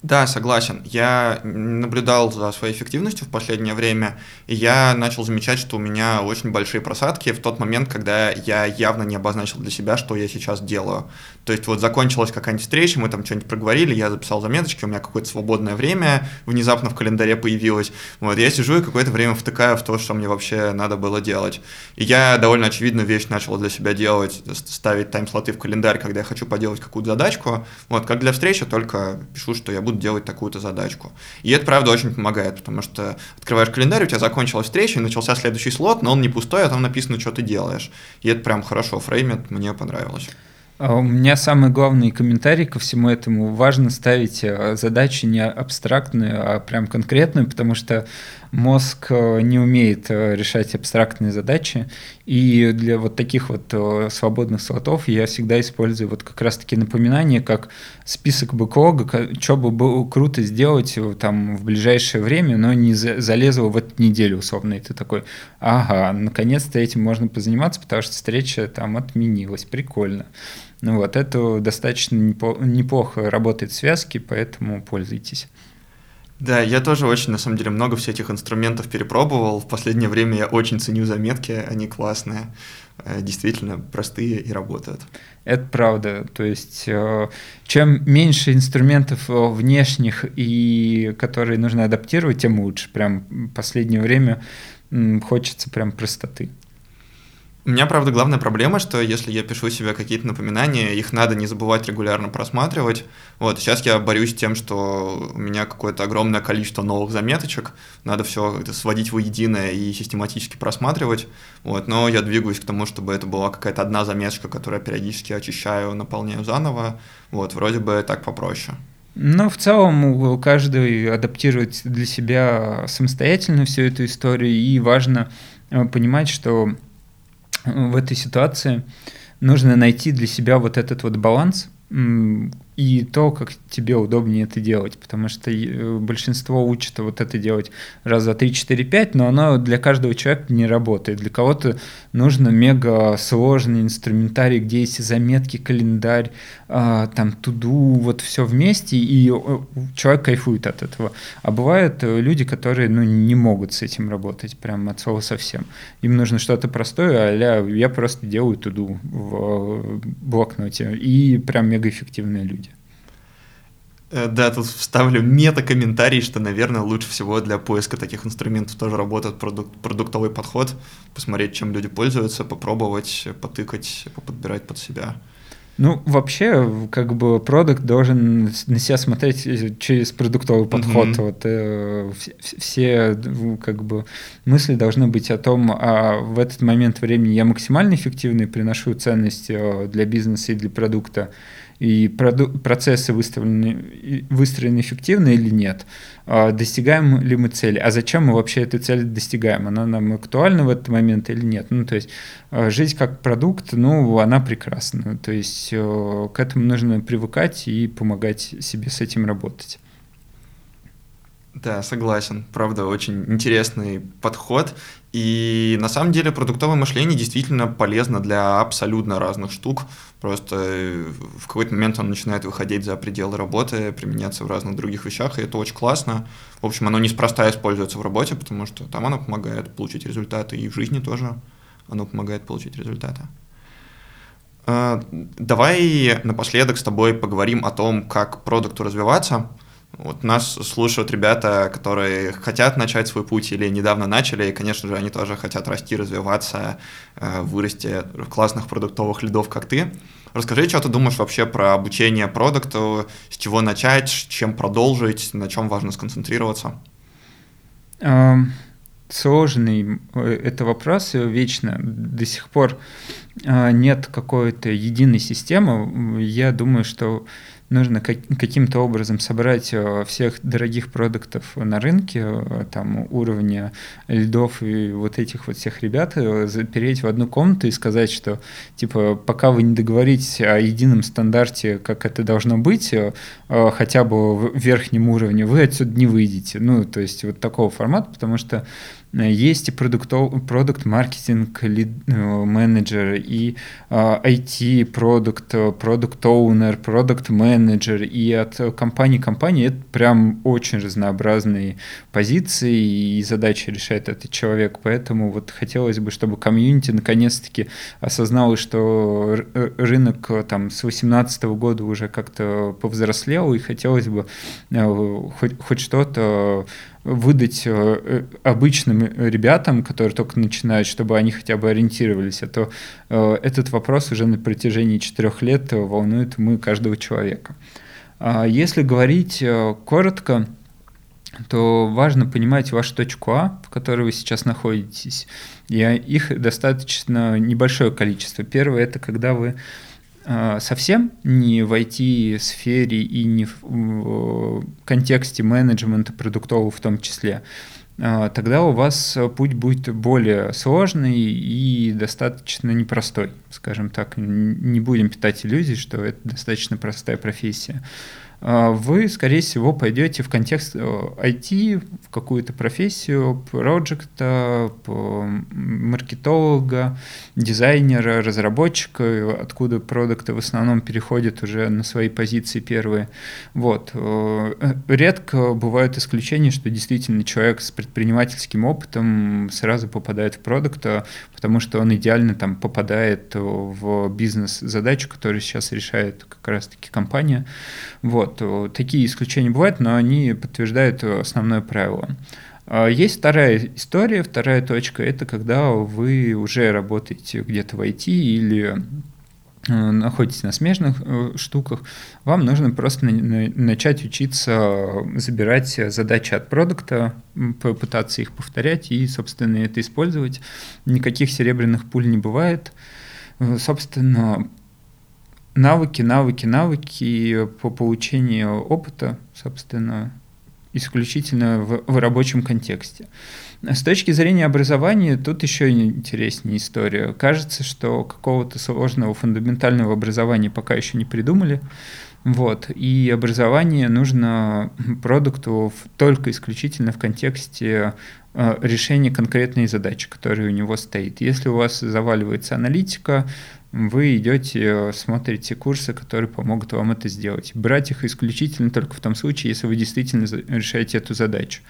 Да, согласен. Я наблюдал за своей эффективностью в последнее время, и я начал замечать, что у меня очень большие просадки в тот момент, когда я явно не обозначил для себя, что я сейчас делаю. То есть вот закончилась какая-нибудь встреча, мы там что-нибудь проговорили, я записал заметочки, у меня какое-то свободное время внезапно в календаре появилось. Вот, я сижу и какое-то время втыкаю в то, что мне вообще надо было делать. И я довольно очевидную вещь начал для себя делать, ставить тайм-слоты в календарь, когда я хочу поделать какую-то задачку. Вот, как для встречи, только пишу, что я буду делать такую-то задачку. И это, правда, очень помогает, потому что открываешь календарь, у тебя закончилась встреча, и начался следующий слот, но он не пустой, а там написано, что ты делаешь. И это прям хорошо фреймит, мне понравилось. А у меня самый главный комментарий ко всему этому. Важно ставить э, задачи не абстрактную, а прям конкретную, потому что мозг э, не умеет э, решать абстрактные задачи. И для вот таких вот свободных слотов я всегда использую вот как раз-таки напоминание, как список бэклога, что бы было круто сделать там в ближайшее время, но не залезло в эту неделю условно. И ты такой, ага, наконец-то этим можно позаниматься, потому что встреча там отменилась. Прикольно. Ну вот, это достаточно неплохо работает в связке, поэтому пользуйтесь. Да, я тоже очень, на самом деле, много всех этих инструментов перепробовал. В последнее время я очень ценю заметки, они классные, э, действительно простые и работают. Это правда. То есть, э, чем меньше инструментов э, внешних, и которые нужно адаптировать, тем лучше. Прям в последнее время хочется прям простоты. У меня, правда, главная проблема, что если я пишу себе какие-то напоминания, их надо не забывать регулярно просматривать. Вот, сейчас я борюсь с тем, что у меня какое-то огромное количество новых заметочек, надо все это сводить воедино и систематически просматривать. Вот, но я двигаюсь к тому, чтобы это была какая-то одна заметочка, которую я периодически очищаю, наполняю заново. Вот, вроде бы так попроще. Ну, в целом, каждый адаптирует для себя самостоятельно всю эту историю, и важно э, понимать, что в этой ситуации нужно найти для себя вот этот вот баланс и то, как тебе удобнее это делать, потому что э, большинство учат вот это делать раз за 3, 4, 5, но оно для каждого человека не работает. Для кого-то нужно мега сложный инструментарий, где есть заметки, календарь, там туду, вот все вместе, и человек кайфует от этого. А бывают э, люди, которые ну, не могут с этим работать прям от слова совсем. Им нужно что-то простое, а я просто делаю туду в блокноте, и прям мега эффективные люди. Э, да, тут вставлю мета-комментарий, что, наверное, лучше всего для поиска таких инструментов тоже работает продук- продуктовый подход, посмотреть, чем люди пользуются, попробовать, потыкать, поподбирать под себя. Ну, вообще, как бы продукт должен на себя смотреть э, через продуктовый подход. Mm-hmm. Вот э, все, как бы мысли должны быть о том, а в этот момент времени я максимально эффективный, приношу ценность э, для бизнеса и для продукта и процессы выставлены, выстроены эффективно или нет, а достигаем ли мы цели, а зачем мы вообще эту цель достигаем, она нам актуальна в этот момент или нет. Ну, то есть а, жизнь как продукт, ну, она прекрасна, то есть к этому нужно привыкать и помогать себе с этим работать. Да, согласен. Правда, очень интересный подход. И на самом деле продуктовое мышление действительно полезно для абсолютно разных штук. Просто э, в какой-то момент он начинает выходить за пределы работы, применяться в разных других вещах, и это очень классно. В общем, оно неспроста используется в работе, потому что там оно помогает получить результаты, и в жизни тоже оно помогает получить результаты. А, давай напоследок с тобой поговорим о том, как продукту развиваться – вот нас слушают ребята, которые хотят начать свой путь или недавно начали, и, конечно же, они тоже хотят расти, развиваться, э, вырасти в классных продуктовых лидов, как ты. Расскажи, что ты думаешь вообще про обучение продукту, с чего начать, чем продолжить, на чем важно сконцентрироваться? Сложный э, это вопрос вечно. До сих пор э, нет какой-то единой системы. Я думаю, что нужно каким-то образом собрать э, всех дорогих продуктов на рынке, э, там уровня льдов и вот этих вот всех ребят, э, запереть в одну комнату и сказать, что типа пока вы не договоритесь о едином стандарте, как это должно быть, хотя бы в верхнем уровне, вы отсюда не выйдете. Ну, то есть вот такого формата, потому что есть и продукт-маркетинг менеджер, и IT продукт, продукт оунер продукт менеджер, и от компании к компании это прям очень разнообразные позиции и задачи решает этот человек. Поэтому вот хотелось бы, чтобы комьюнити наконец-таки осознало, что рынок там с 2018 года уже как-то повзрослел, и хотелось бы э, хоть, хоть что-то выдать э, э, обычным ребятам, которые только начинают, чтобы они хотя бы ориентировались, а то э, этот вопрос уже на протяжении четырех лет волнует мы каждого человека. А если говорить коротко, то важно понимать вашу точку А, в которой вы сейчас находитесь. И их достаточно небольшое количество. Первое – это когда вы совсем не в IT-сфере и не в контексте менеджмента продуктового в том числе, а, тогда у вас путь будет более сложный и достаточно непростой, скажем так. Не будем питать иллюзий, что это достаточно простая профессия. А, вы, скорее всего, пойдете в контекст IT, э, в какую-то профессию, проекта, маркетолога, дизайнера, разработчика, откуда продукты в основном переходят уже на свои позиции первые. Вот. Э, редко бывают исключения, что действительно человек с предпринимательским опытом сразу попадает в продукт, потому что он идеально там попадает в бизнес-задачу, которую сейчас решает как раз-таки компания. Вот. Вот, такие исключения бывают, но они подтверждают основное правило. А, есть вторая история, вторая точка, это когда вы уже работаете где-то в IT или э, находитесь на смежных э, штуках, вам нужно просто начать учиться забирать задачи от продукта, попытаться их повторять и, собственно, это использовать. Никаких серебряных пуль не бывает. Э, собственно, навыки, навыки, навыки по получению опыта, собственно, исключительно в, в рабочем контексте. С точки зрения образования тут еще интереснее история. Кажется, что какого-то сложного фундаментального образования пока еще не придумали. Вот. И образование нужно продукту только исключительно в контексте э, решения конкретной задачи, которая у него стоит. Если у вас заваливается аналитика, вы идете, смотрите курсы, которые помогут вам это сделать. Брать их исключительно только в том случае, если вы действительно решаете эту задачу.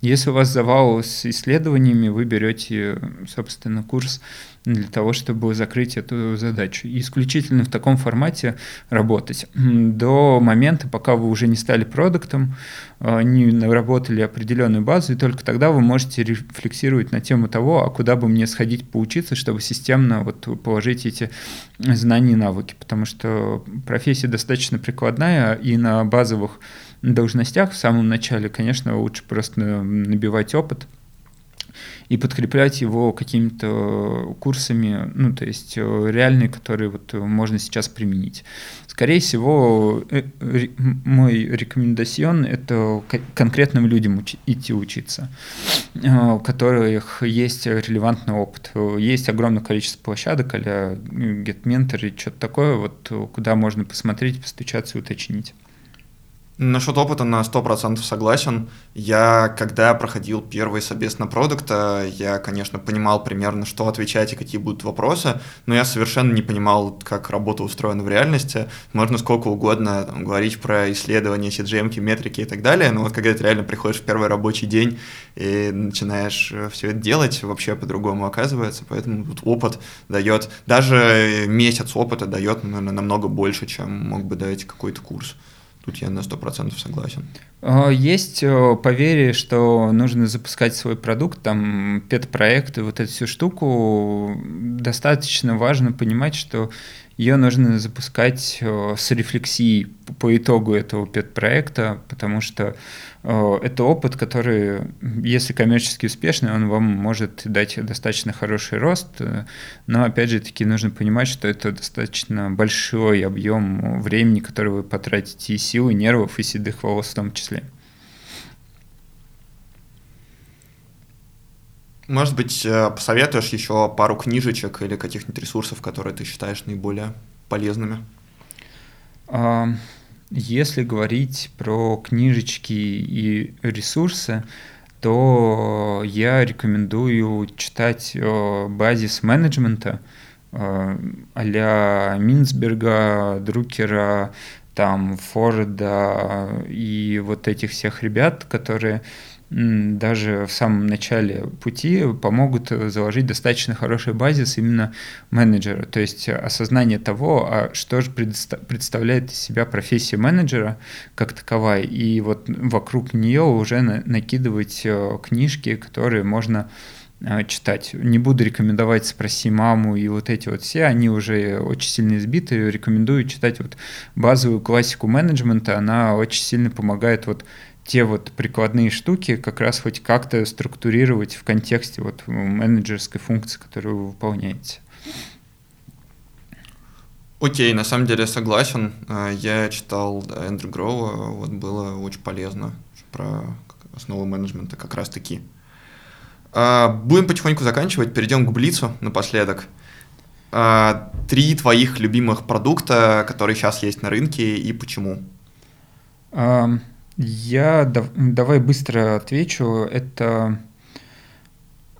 Если у вас завал с исследованиями, вы берете, собственно, курс для того, чтобы закрыть эту задачу. И исключительно в таком формате работать до момента, пока вы уже не стали продуктом, а, не наработали определенную базу, и только тогда вы можете рефлексировать на тему того, а куда бы мне сходить поучиться, чтобы системно вот положить эти знания и навыки, потому что профессия достаточно прикладная, и на базовых должностях в самом начале, конечно, лучше просто набивать опыт – и подкреплять его какими-то курсами, ну, то есть э, реальные, которые вот можно сейчас применить. Скорее всего, э, мой рекомендацион – это конкретным людям идти учиться, э, у которых есть релевантный опыт. Есть огромное количество площадок, а-ля GetMentor и что-то такое, вот, куда можно посмотреть, постучаться и уточнить. Насчет опыта на 100% согласен. Я, когда проходил первый собес на продукта, я, конечно, понимал примерно, что отвечать и какие будут вопросы, но я совершенно не понимал, как работа устроена в реальности. Можно сколько угодно там, говорить про исследования, CGM, метрики и так далее, но вот когда ты реально приходишь в первый рабочий день и начинаешь э, все это делать, вообще по-другому оказывается, поэтому тут опыт дает, даже месяц опыта дает, наверное, намного больше, чем мог бы дать какой-то курс. Тут я на 100% согласен. А, есть э, поверье, что нужно запускать свой продукт, там, пет-проект и вот эту всю штуку. Достаточно важно понимать, что ее нужно запускать э, с рефлексией по итогу этого пет-проекта, потому что э, это опыт, который, если коммерчески успешный, он вам может дать достаточно хороший рост, но опять же таки нужно понимать, что это достаточно большой объем времени, который вы потратите и силы, нервов, и седых волос в том числе. Может быть, э, посоветуешь еще пару книжечек или каких-нибудь ресурсов, которые ты считаешь наиболее полезными? Если говорить про книжечки и ресурсы, то я рекомендую читать э, базис менеджмента э, а-ля Минсберга, Друкера, там, Форда и вот этих всех ребят, которые даже в самом начале пути помогут заложить достаточно хороший базис именно менеджера, то есть осознание того, а что же представляет из себя профессия менеджера как таковая, и вот вокруг нее уже накидывать э, книжки, которые можно э, читать. Не буду рекомендовать «Спроси маму» и вот эти вот все, они уже очень сильно избиты. Рекомендую читать вот базовую классику менеджмента, она очень сильно помогает вот те вот прикладные штуки как раз хоть как-то структурировать в контексте вот менеджерской функции, которую вы выполняете. Окей, на самом деле согласен. А, я читал Эндрю Гроува, вот было очень полезно про основы менеджмента как раз таки. А, будем потихоньку заканчивать, перейдем к Блицу напоследок. А, три твоих любимых продукта, которые сейчас есть на рынке и почему? Я давай быстро отвечу. Это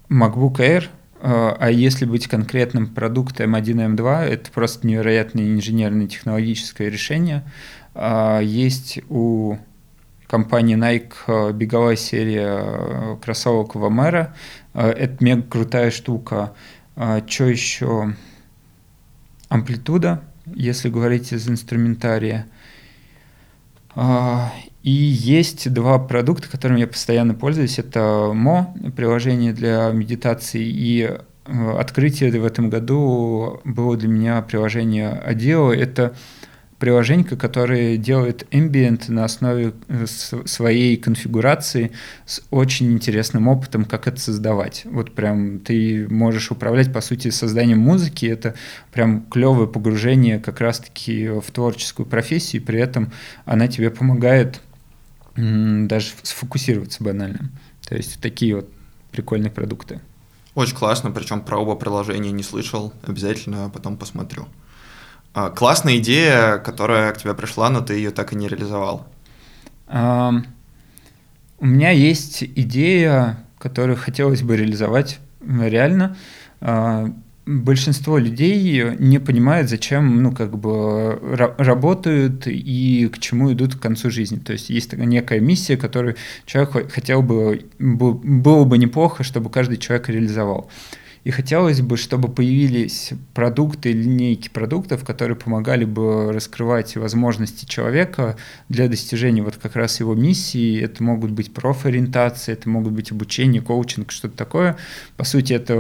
MacBook Air, а, а если быть конкретным продуктом M1 и M2, это просто невероятное инженерное технологическое решение. А, есть у компании Nike а, беговая серия кроссовок Vomera. Это мега крутая штука. Что еще? Амплитуда, если говорить из инструментария. И есть два продукта, которыми я постоянно пользуюсь. Это Мо, приложение для медитации, и э, открытие в этом году было для меня приложение Adeo. Это приложение, которое делает ambient на основе э, своей конфигурации с очень интересным опытом, как это создавать. Вот прям ты можешь управлять, по сути, созданием музыки. Это прям клевое погружение как раз-таки в творческую профессию, и при этом она тебе помогает даже сфокусироваться банально. То есть такие вот прикольные продукты. Очень классно, причем про оба приложения не слышал, обязательно потом посмотрю. А, классная идея, которая к тебе пришла, но ты ее так и не реализовал. А, у меня есть идея, которую хотелось бы реализовать реально. Большинство людей не понимает, зачем, ну, как бы работают и к чему идут к концу жизни. То есть есть некая миссия, которую человек хотел бы, было бы неплохо, чтобы каждый человек реализовал. И хотелось бы, чтобы появились продукты, линейки продуктов, которые помогали бы раскрывать возможности человека для достижения вот как раз его миссии. Это могут быть профориентации, это могут быть обучение, коучинг, что-то такое. По сути, это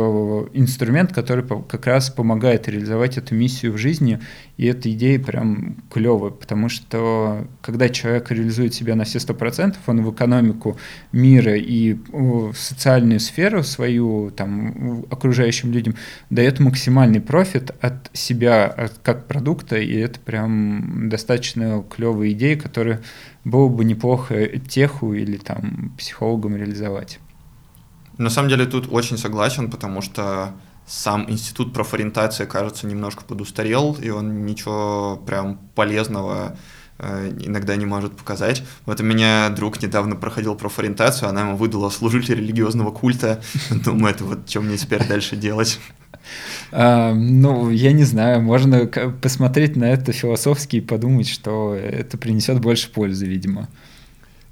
инструмент, который как раз помогает реализовать эту миссию в жизни. И эта идея прям клевая, потому что когда человек реализует себя на все сто процентов, он в экономику мира и в социальную сферу свою, там, окружающим людям, дает максимальный профит от себя, от, как продукта, и это прям достаточно клевая идея, которую было бы неплохо теху или там психологам реализовать. На самом деле тут очень согласен, потому что сам институт профориентации, кажется, немножко подустарел, и он ничего прям полезного э, иногда не может показать. Вот у меня друг недавно проходил профориентацию, она ему выдала служитель религиозного культа. Думаю, это вот что мне теперь дальше делать. А, ну, я не знаю, можно посмотреть на это философски и подумать, что это принесет больше пользы, видимо.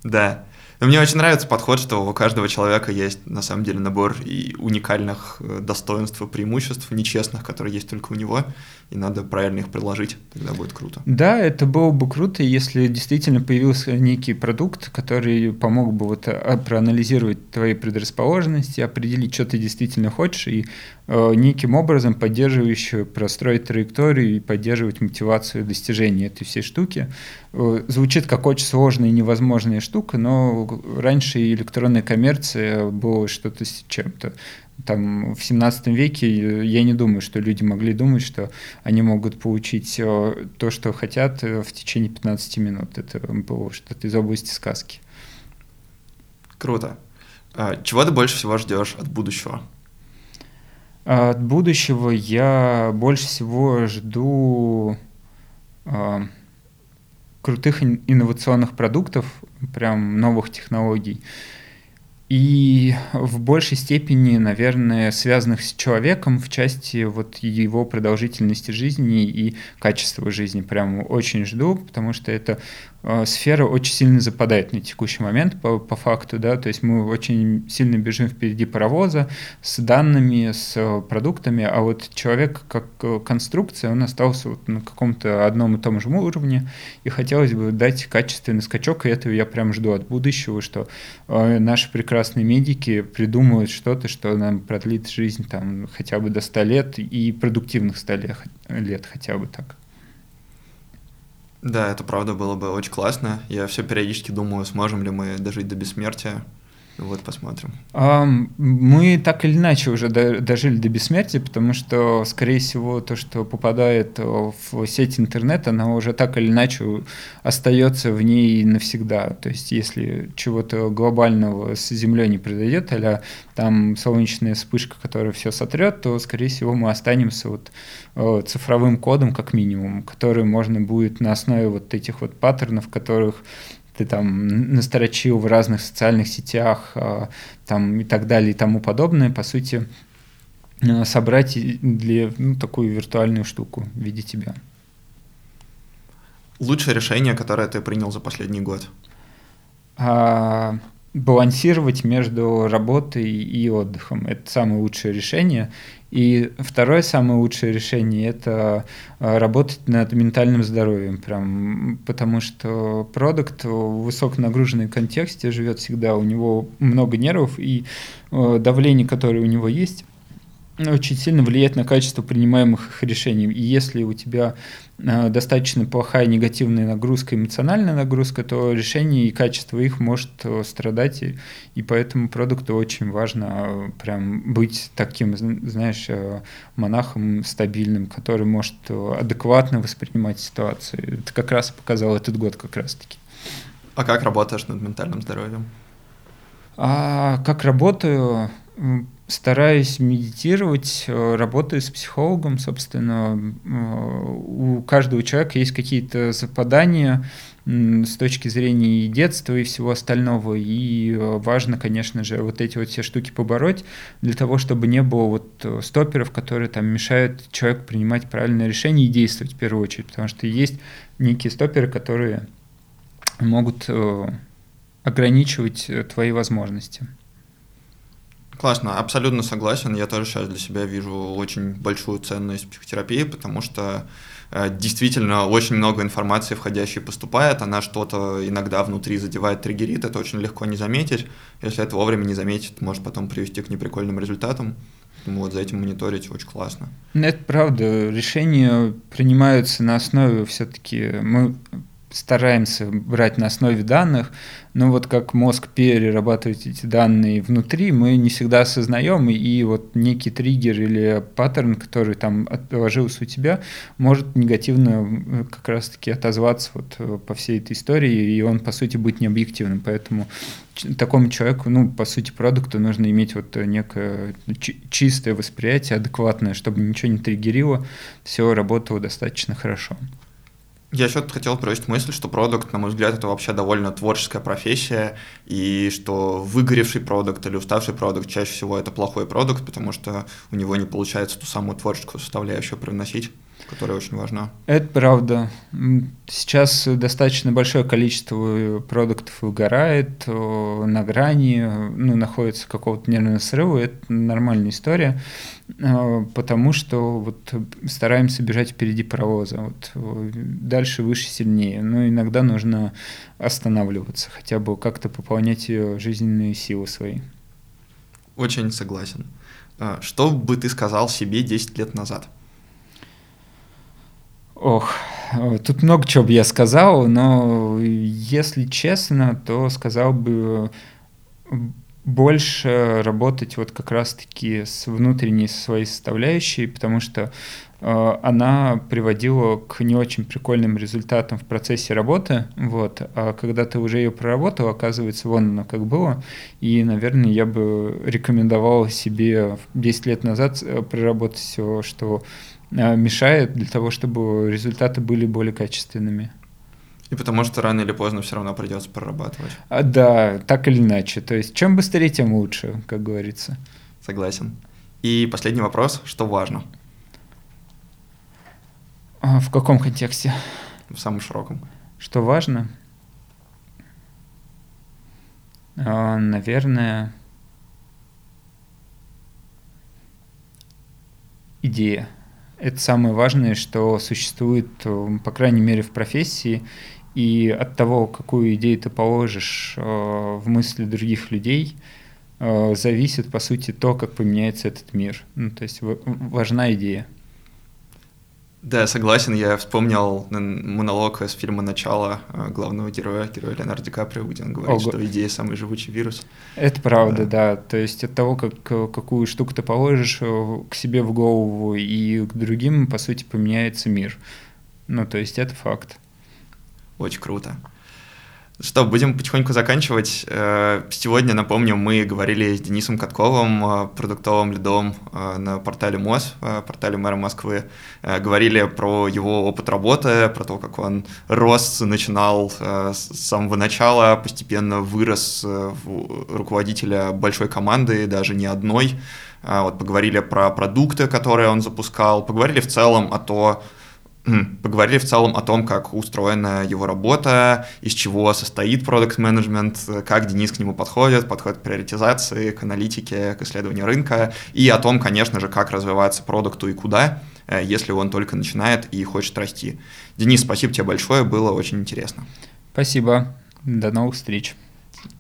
Да. Но мне очень нравится подход, что у каждого человека есть на самом деле набор и уникальных э, достоинств и преимуществ, нечестных, которые есть только у него, и надо правильно их предложить, тогда будет круто. Да, это было бы круто, если действительно появился некий продукт, который помог бы вот а, проанализировать твои предрасположенности, определить, что ты действительно хочешь, и э, неким образом поддерживающий простроить траекторию и поддерживать мотивацию достижения этой всей штуки. Э, звучит как очень сложная и невозможная штука, но раньше электронная коммерция была что-то с чем-то. Там в 17 веке я не думаю, что люди могли думать, что они могут получить э, то, что хотят э, в течение 15 минут. Это было что-то из области сказки. Круто. А чего ты больше всего ждешь от будущего? От будущего я больше всего жду крутых инновационных продуктов, прям новых технологий. И в большей степени, наверное, связанных с человеком в части вот его продолжительности жизни и качества жизни. Прям очень жду, потому что это сфера очень сильно западает на текущий момент по, по факту, да, то есть мы очень сильно бежим впереди паровоза с данными, с э, продуктами, а вот человек как э, конструкция, он остался вот на каком-то одном и том же уровне, и хотелось бы дать качественный скачок, и этого я прям жду от будущего, что э, наши прекрасные медики придумают что-то, что нам продлит жизнь там хотя бы до 100 лет и продуктивных 100 лет, лет хотя бы так. Да, это правда было бы очень классно. Я все периодически думаю, сможем ли мы дожить до бессмертия. Вот посмотрим. Мы так или иначе уже дожили до бессмертия, потому что, скорее всего, то, что попадает в сеть интернета, оно уже так или иначе остается в ней навсегда. То есть, если чего-то глобального с Землей не произойдет, а там солнечная вспышка, которая все сотрет, то, скорее всего, мы останемся вот э, цифровым кодом, как минимум, который можно будет на основе вот этих вот паттернов, которых ты там настрочил в разных социальных сетях а, там, и так далее и тому подобное, по сути, э, собрать для ну, такую виртуальную штуку в виде тебя. Лучшее решение, которое ты принял за последний год? А, балансировать между работой и отдыхом. Это самое лучшее решение. И второе самое лучшее решение – это э, работать над ментальным здоровьем, прям, потому что продукт в высоконагруженном контексте живет всегда, у него много нервов, и э, давление, которое у него есть, очень сильно влияет на качество принимаемых решений. И если у тебя достаточно плохая негативная нагрузка, эмоциональная нагрузка, то решение и качество их может э, страдать. И, и поэтому продукту очень важно э, прям быть таким, знаешь, монахом стабильным, который может адекватно воспринимать ситуацию. Это как раз показал этот год как раз-таки. А как работаешь над ментальным здоровьем? А как работаю? Стараюсь медитировать, э, работаю с психологом, собственно, э, у каждого человека есть какие-то западания с точки зрения и детства, и всего остального, и э, важно, конечно же, вот эти вот все штуки побороть для того, чтобы не было вот стоперов, которые там мешают человеку принимать правильное решение и действовать в первую очередь, потому что есть некие стоперы, которые могут ограничивать твои возможности. Классно, абсолютно согласен. Я тоже сейчас для себя вижу очень большую ценность психотерапии, потому что э, действительно очень много информации входящей поступает, она что-то иногда внутри задевает, триггерит, это очень легко не заметить. Если это вовремя не заметить, может потом привести к неприкольным результатам. Поэтому вот за этим мониторить очень классно. Это правда. Решения принимаются на основе все-таки... Мы стараемся брать на основе данных, но вот как мозг перерабатывает эти данные внутри, мы не всегда осознаем, и вот некий триггер или паттерн, который там отложился у тебя, может негативно э, как раз-таки отозваться вот э, по всей этой истории, и он, по сути, будет необъективным. Поэтому такому человеку, ну, по сути, продукту нужно иметь вот некое чистое восприятие, адекватное, чтобы ничего не триггерило, все работало достаточно хорошо. Я еще хотел бросить мысль, что продукт, на мой взгляд, это вообще довольно творческая профессия, и что выгоревший продукт или уставший продукт чаще всего это плохой продукт, потому что у него не получается ту самую творческую составляющую привносить которая очень важна. Это правда. Сейчас достаточно большое количество продуктов выгорает, на грани, ну, находится какого-то нервного срыва. Это нормальная история, потому что вот стараемся бежать впереди паровоза. Вот дальше, выше, сильнее. Но иногда нужно останавливаться, хотя бы как-то пополнять жизненные силы свои. Очень согласен. А, что бы ты сказал себе 10 лет назад? Ох, тут много чего бы я сказал, но если честно, то сказал бы больше работать вот как раз-таки с внутренней своей составляющей, потому что э, она приводила к не очень прикольным результатам в процессе работы, вот, а когда ты уже ее проработал, оказывается, вон оно как было, и, наверное, я бы рекомендовал себе 10 лет назад э, проработать все, что мешает для того, чтобы результаты были более качественными. И потому что рано или поздно все равно придется прорабатывать. А, да, так или иначе. То есть чем быстрее, тем лучше, как говорится. Согласен. И последний вопрос, что важно? А, в каком контексте? В самом широком. Что важно? А, наверное, идея это самое важное, что существует, э, по крайней мере, в профессии, и от того, какую идею ты положишь э, в мысли других людей, э, зависит, по сути, то, как поменяется этот мир. Ну, то есть важна идея. Да, согласен. Я вспомнил монолог из фильма «Начало» э, главного героя, героя Леонардо Ди Каприо, где он говорит, Ого. что идея – самый живучий вирус. Это правда, да. да. То есть от того, как, какую штуку ты положишь э, к себе в голову и к другим, по сути, поменяется мир. Ну, то есть это факт. Очень круто. Что, будем потихоньку заканчивать. Э, сегодня, напомню, мы говорили с Денисом Катковым, э, продуктовым лидом э, на портале МОЗ, портале мэра Москвы. Говорили про его опыт работы, про то, как он рос, начинал с самого начала, постепенно вырос в руководителя большой команды, даже не одной. Вот поговорили про продукты, которые он запускал, поговорили в целом о том, Поговорили в целом о том, как устроена его работа, из чего состоит продукт менеджмент как Денис к нему подходит, подходит к приоритизации, к аналитике, к исследованию рынка, и о том, конечно же, как развивается продукту и куда, э, если он только начинает и хочет расти. Денис, спасибо тебе большое, было очень интересно. Спасибо. До новых встреч.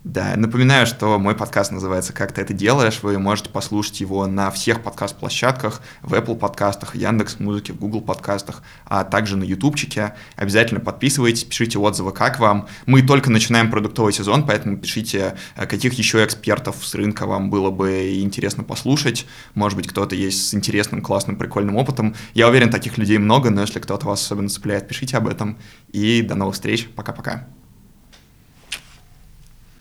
Да, напоминаю, что мой подкаст называется «Как ты это делаешь?». Вы можете послушать его на всех подкаст-площадках, в Apple подкастах, Яндекс Музыке, в Google подкастах, а также на ютубчике. Обязательно подписывайтесь, пишите отзывы, как вам. Мы только начинаем продуктовый сезон, поэтому пишите, э, каких еще экспертов с рынка вам было бы интересно послушать. Может быть, кто-то есть с интересным, классным, прикольным опытом. Я уверен, таких людей много, но если кто-то вас особенно цепляет, пишите об этом. И до новых встреч. Пока-пока.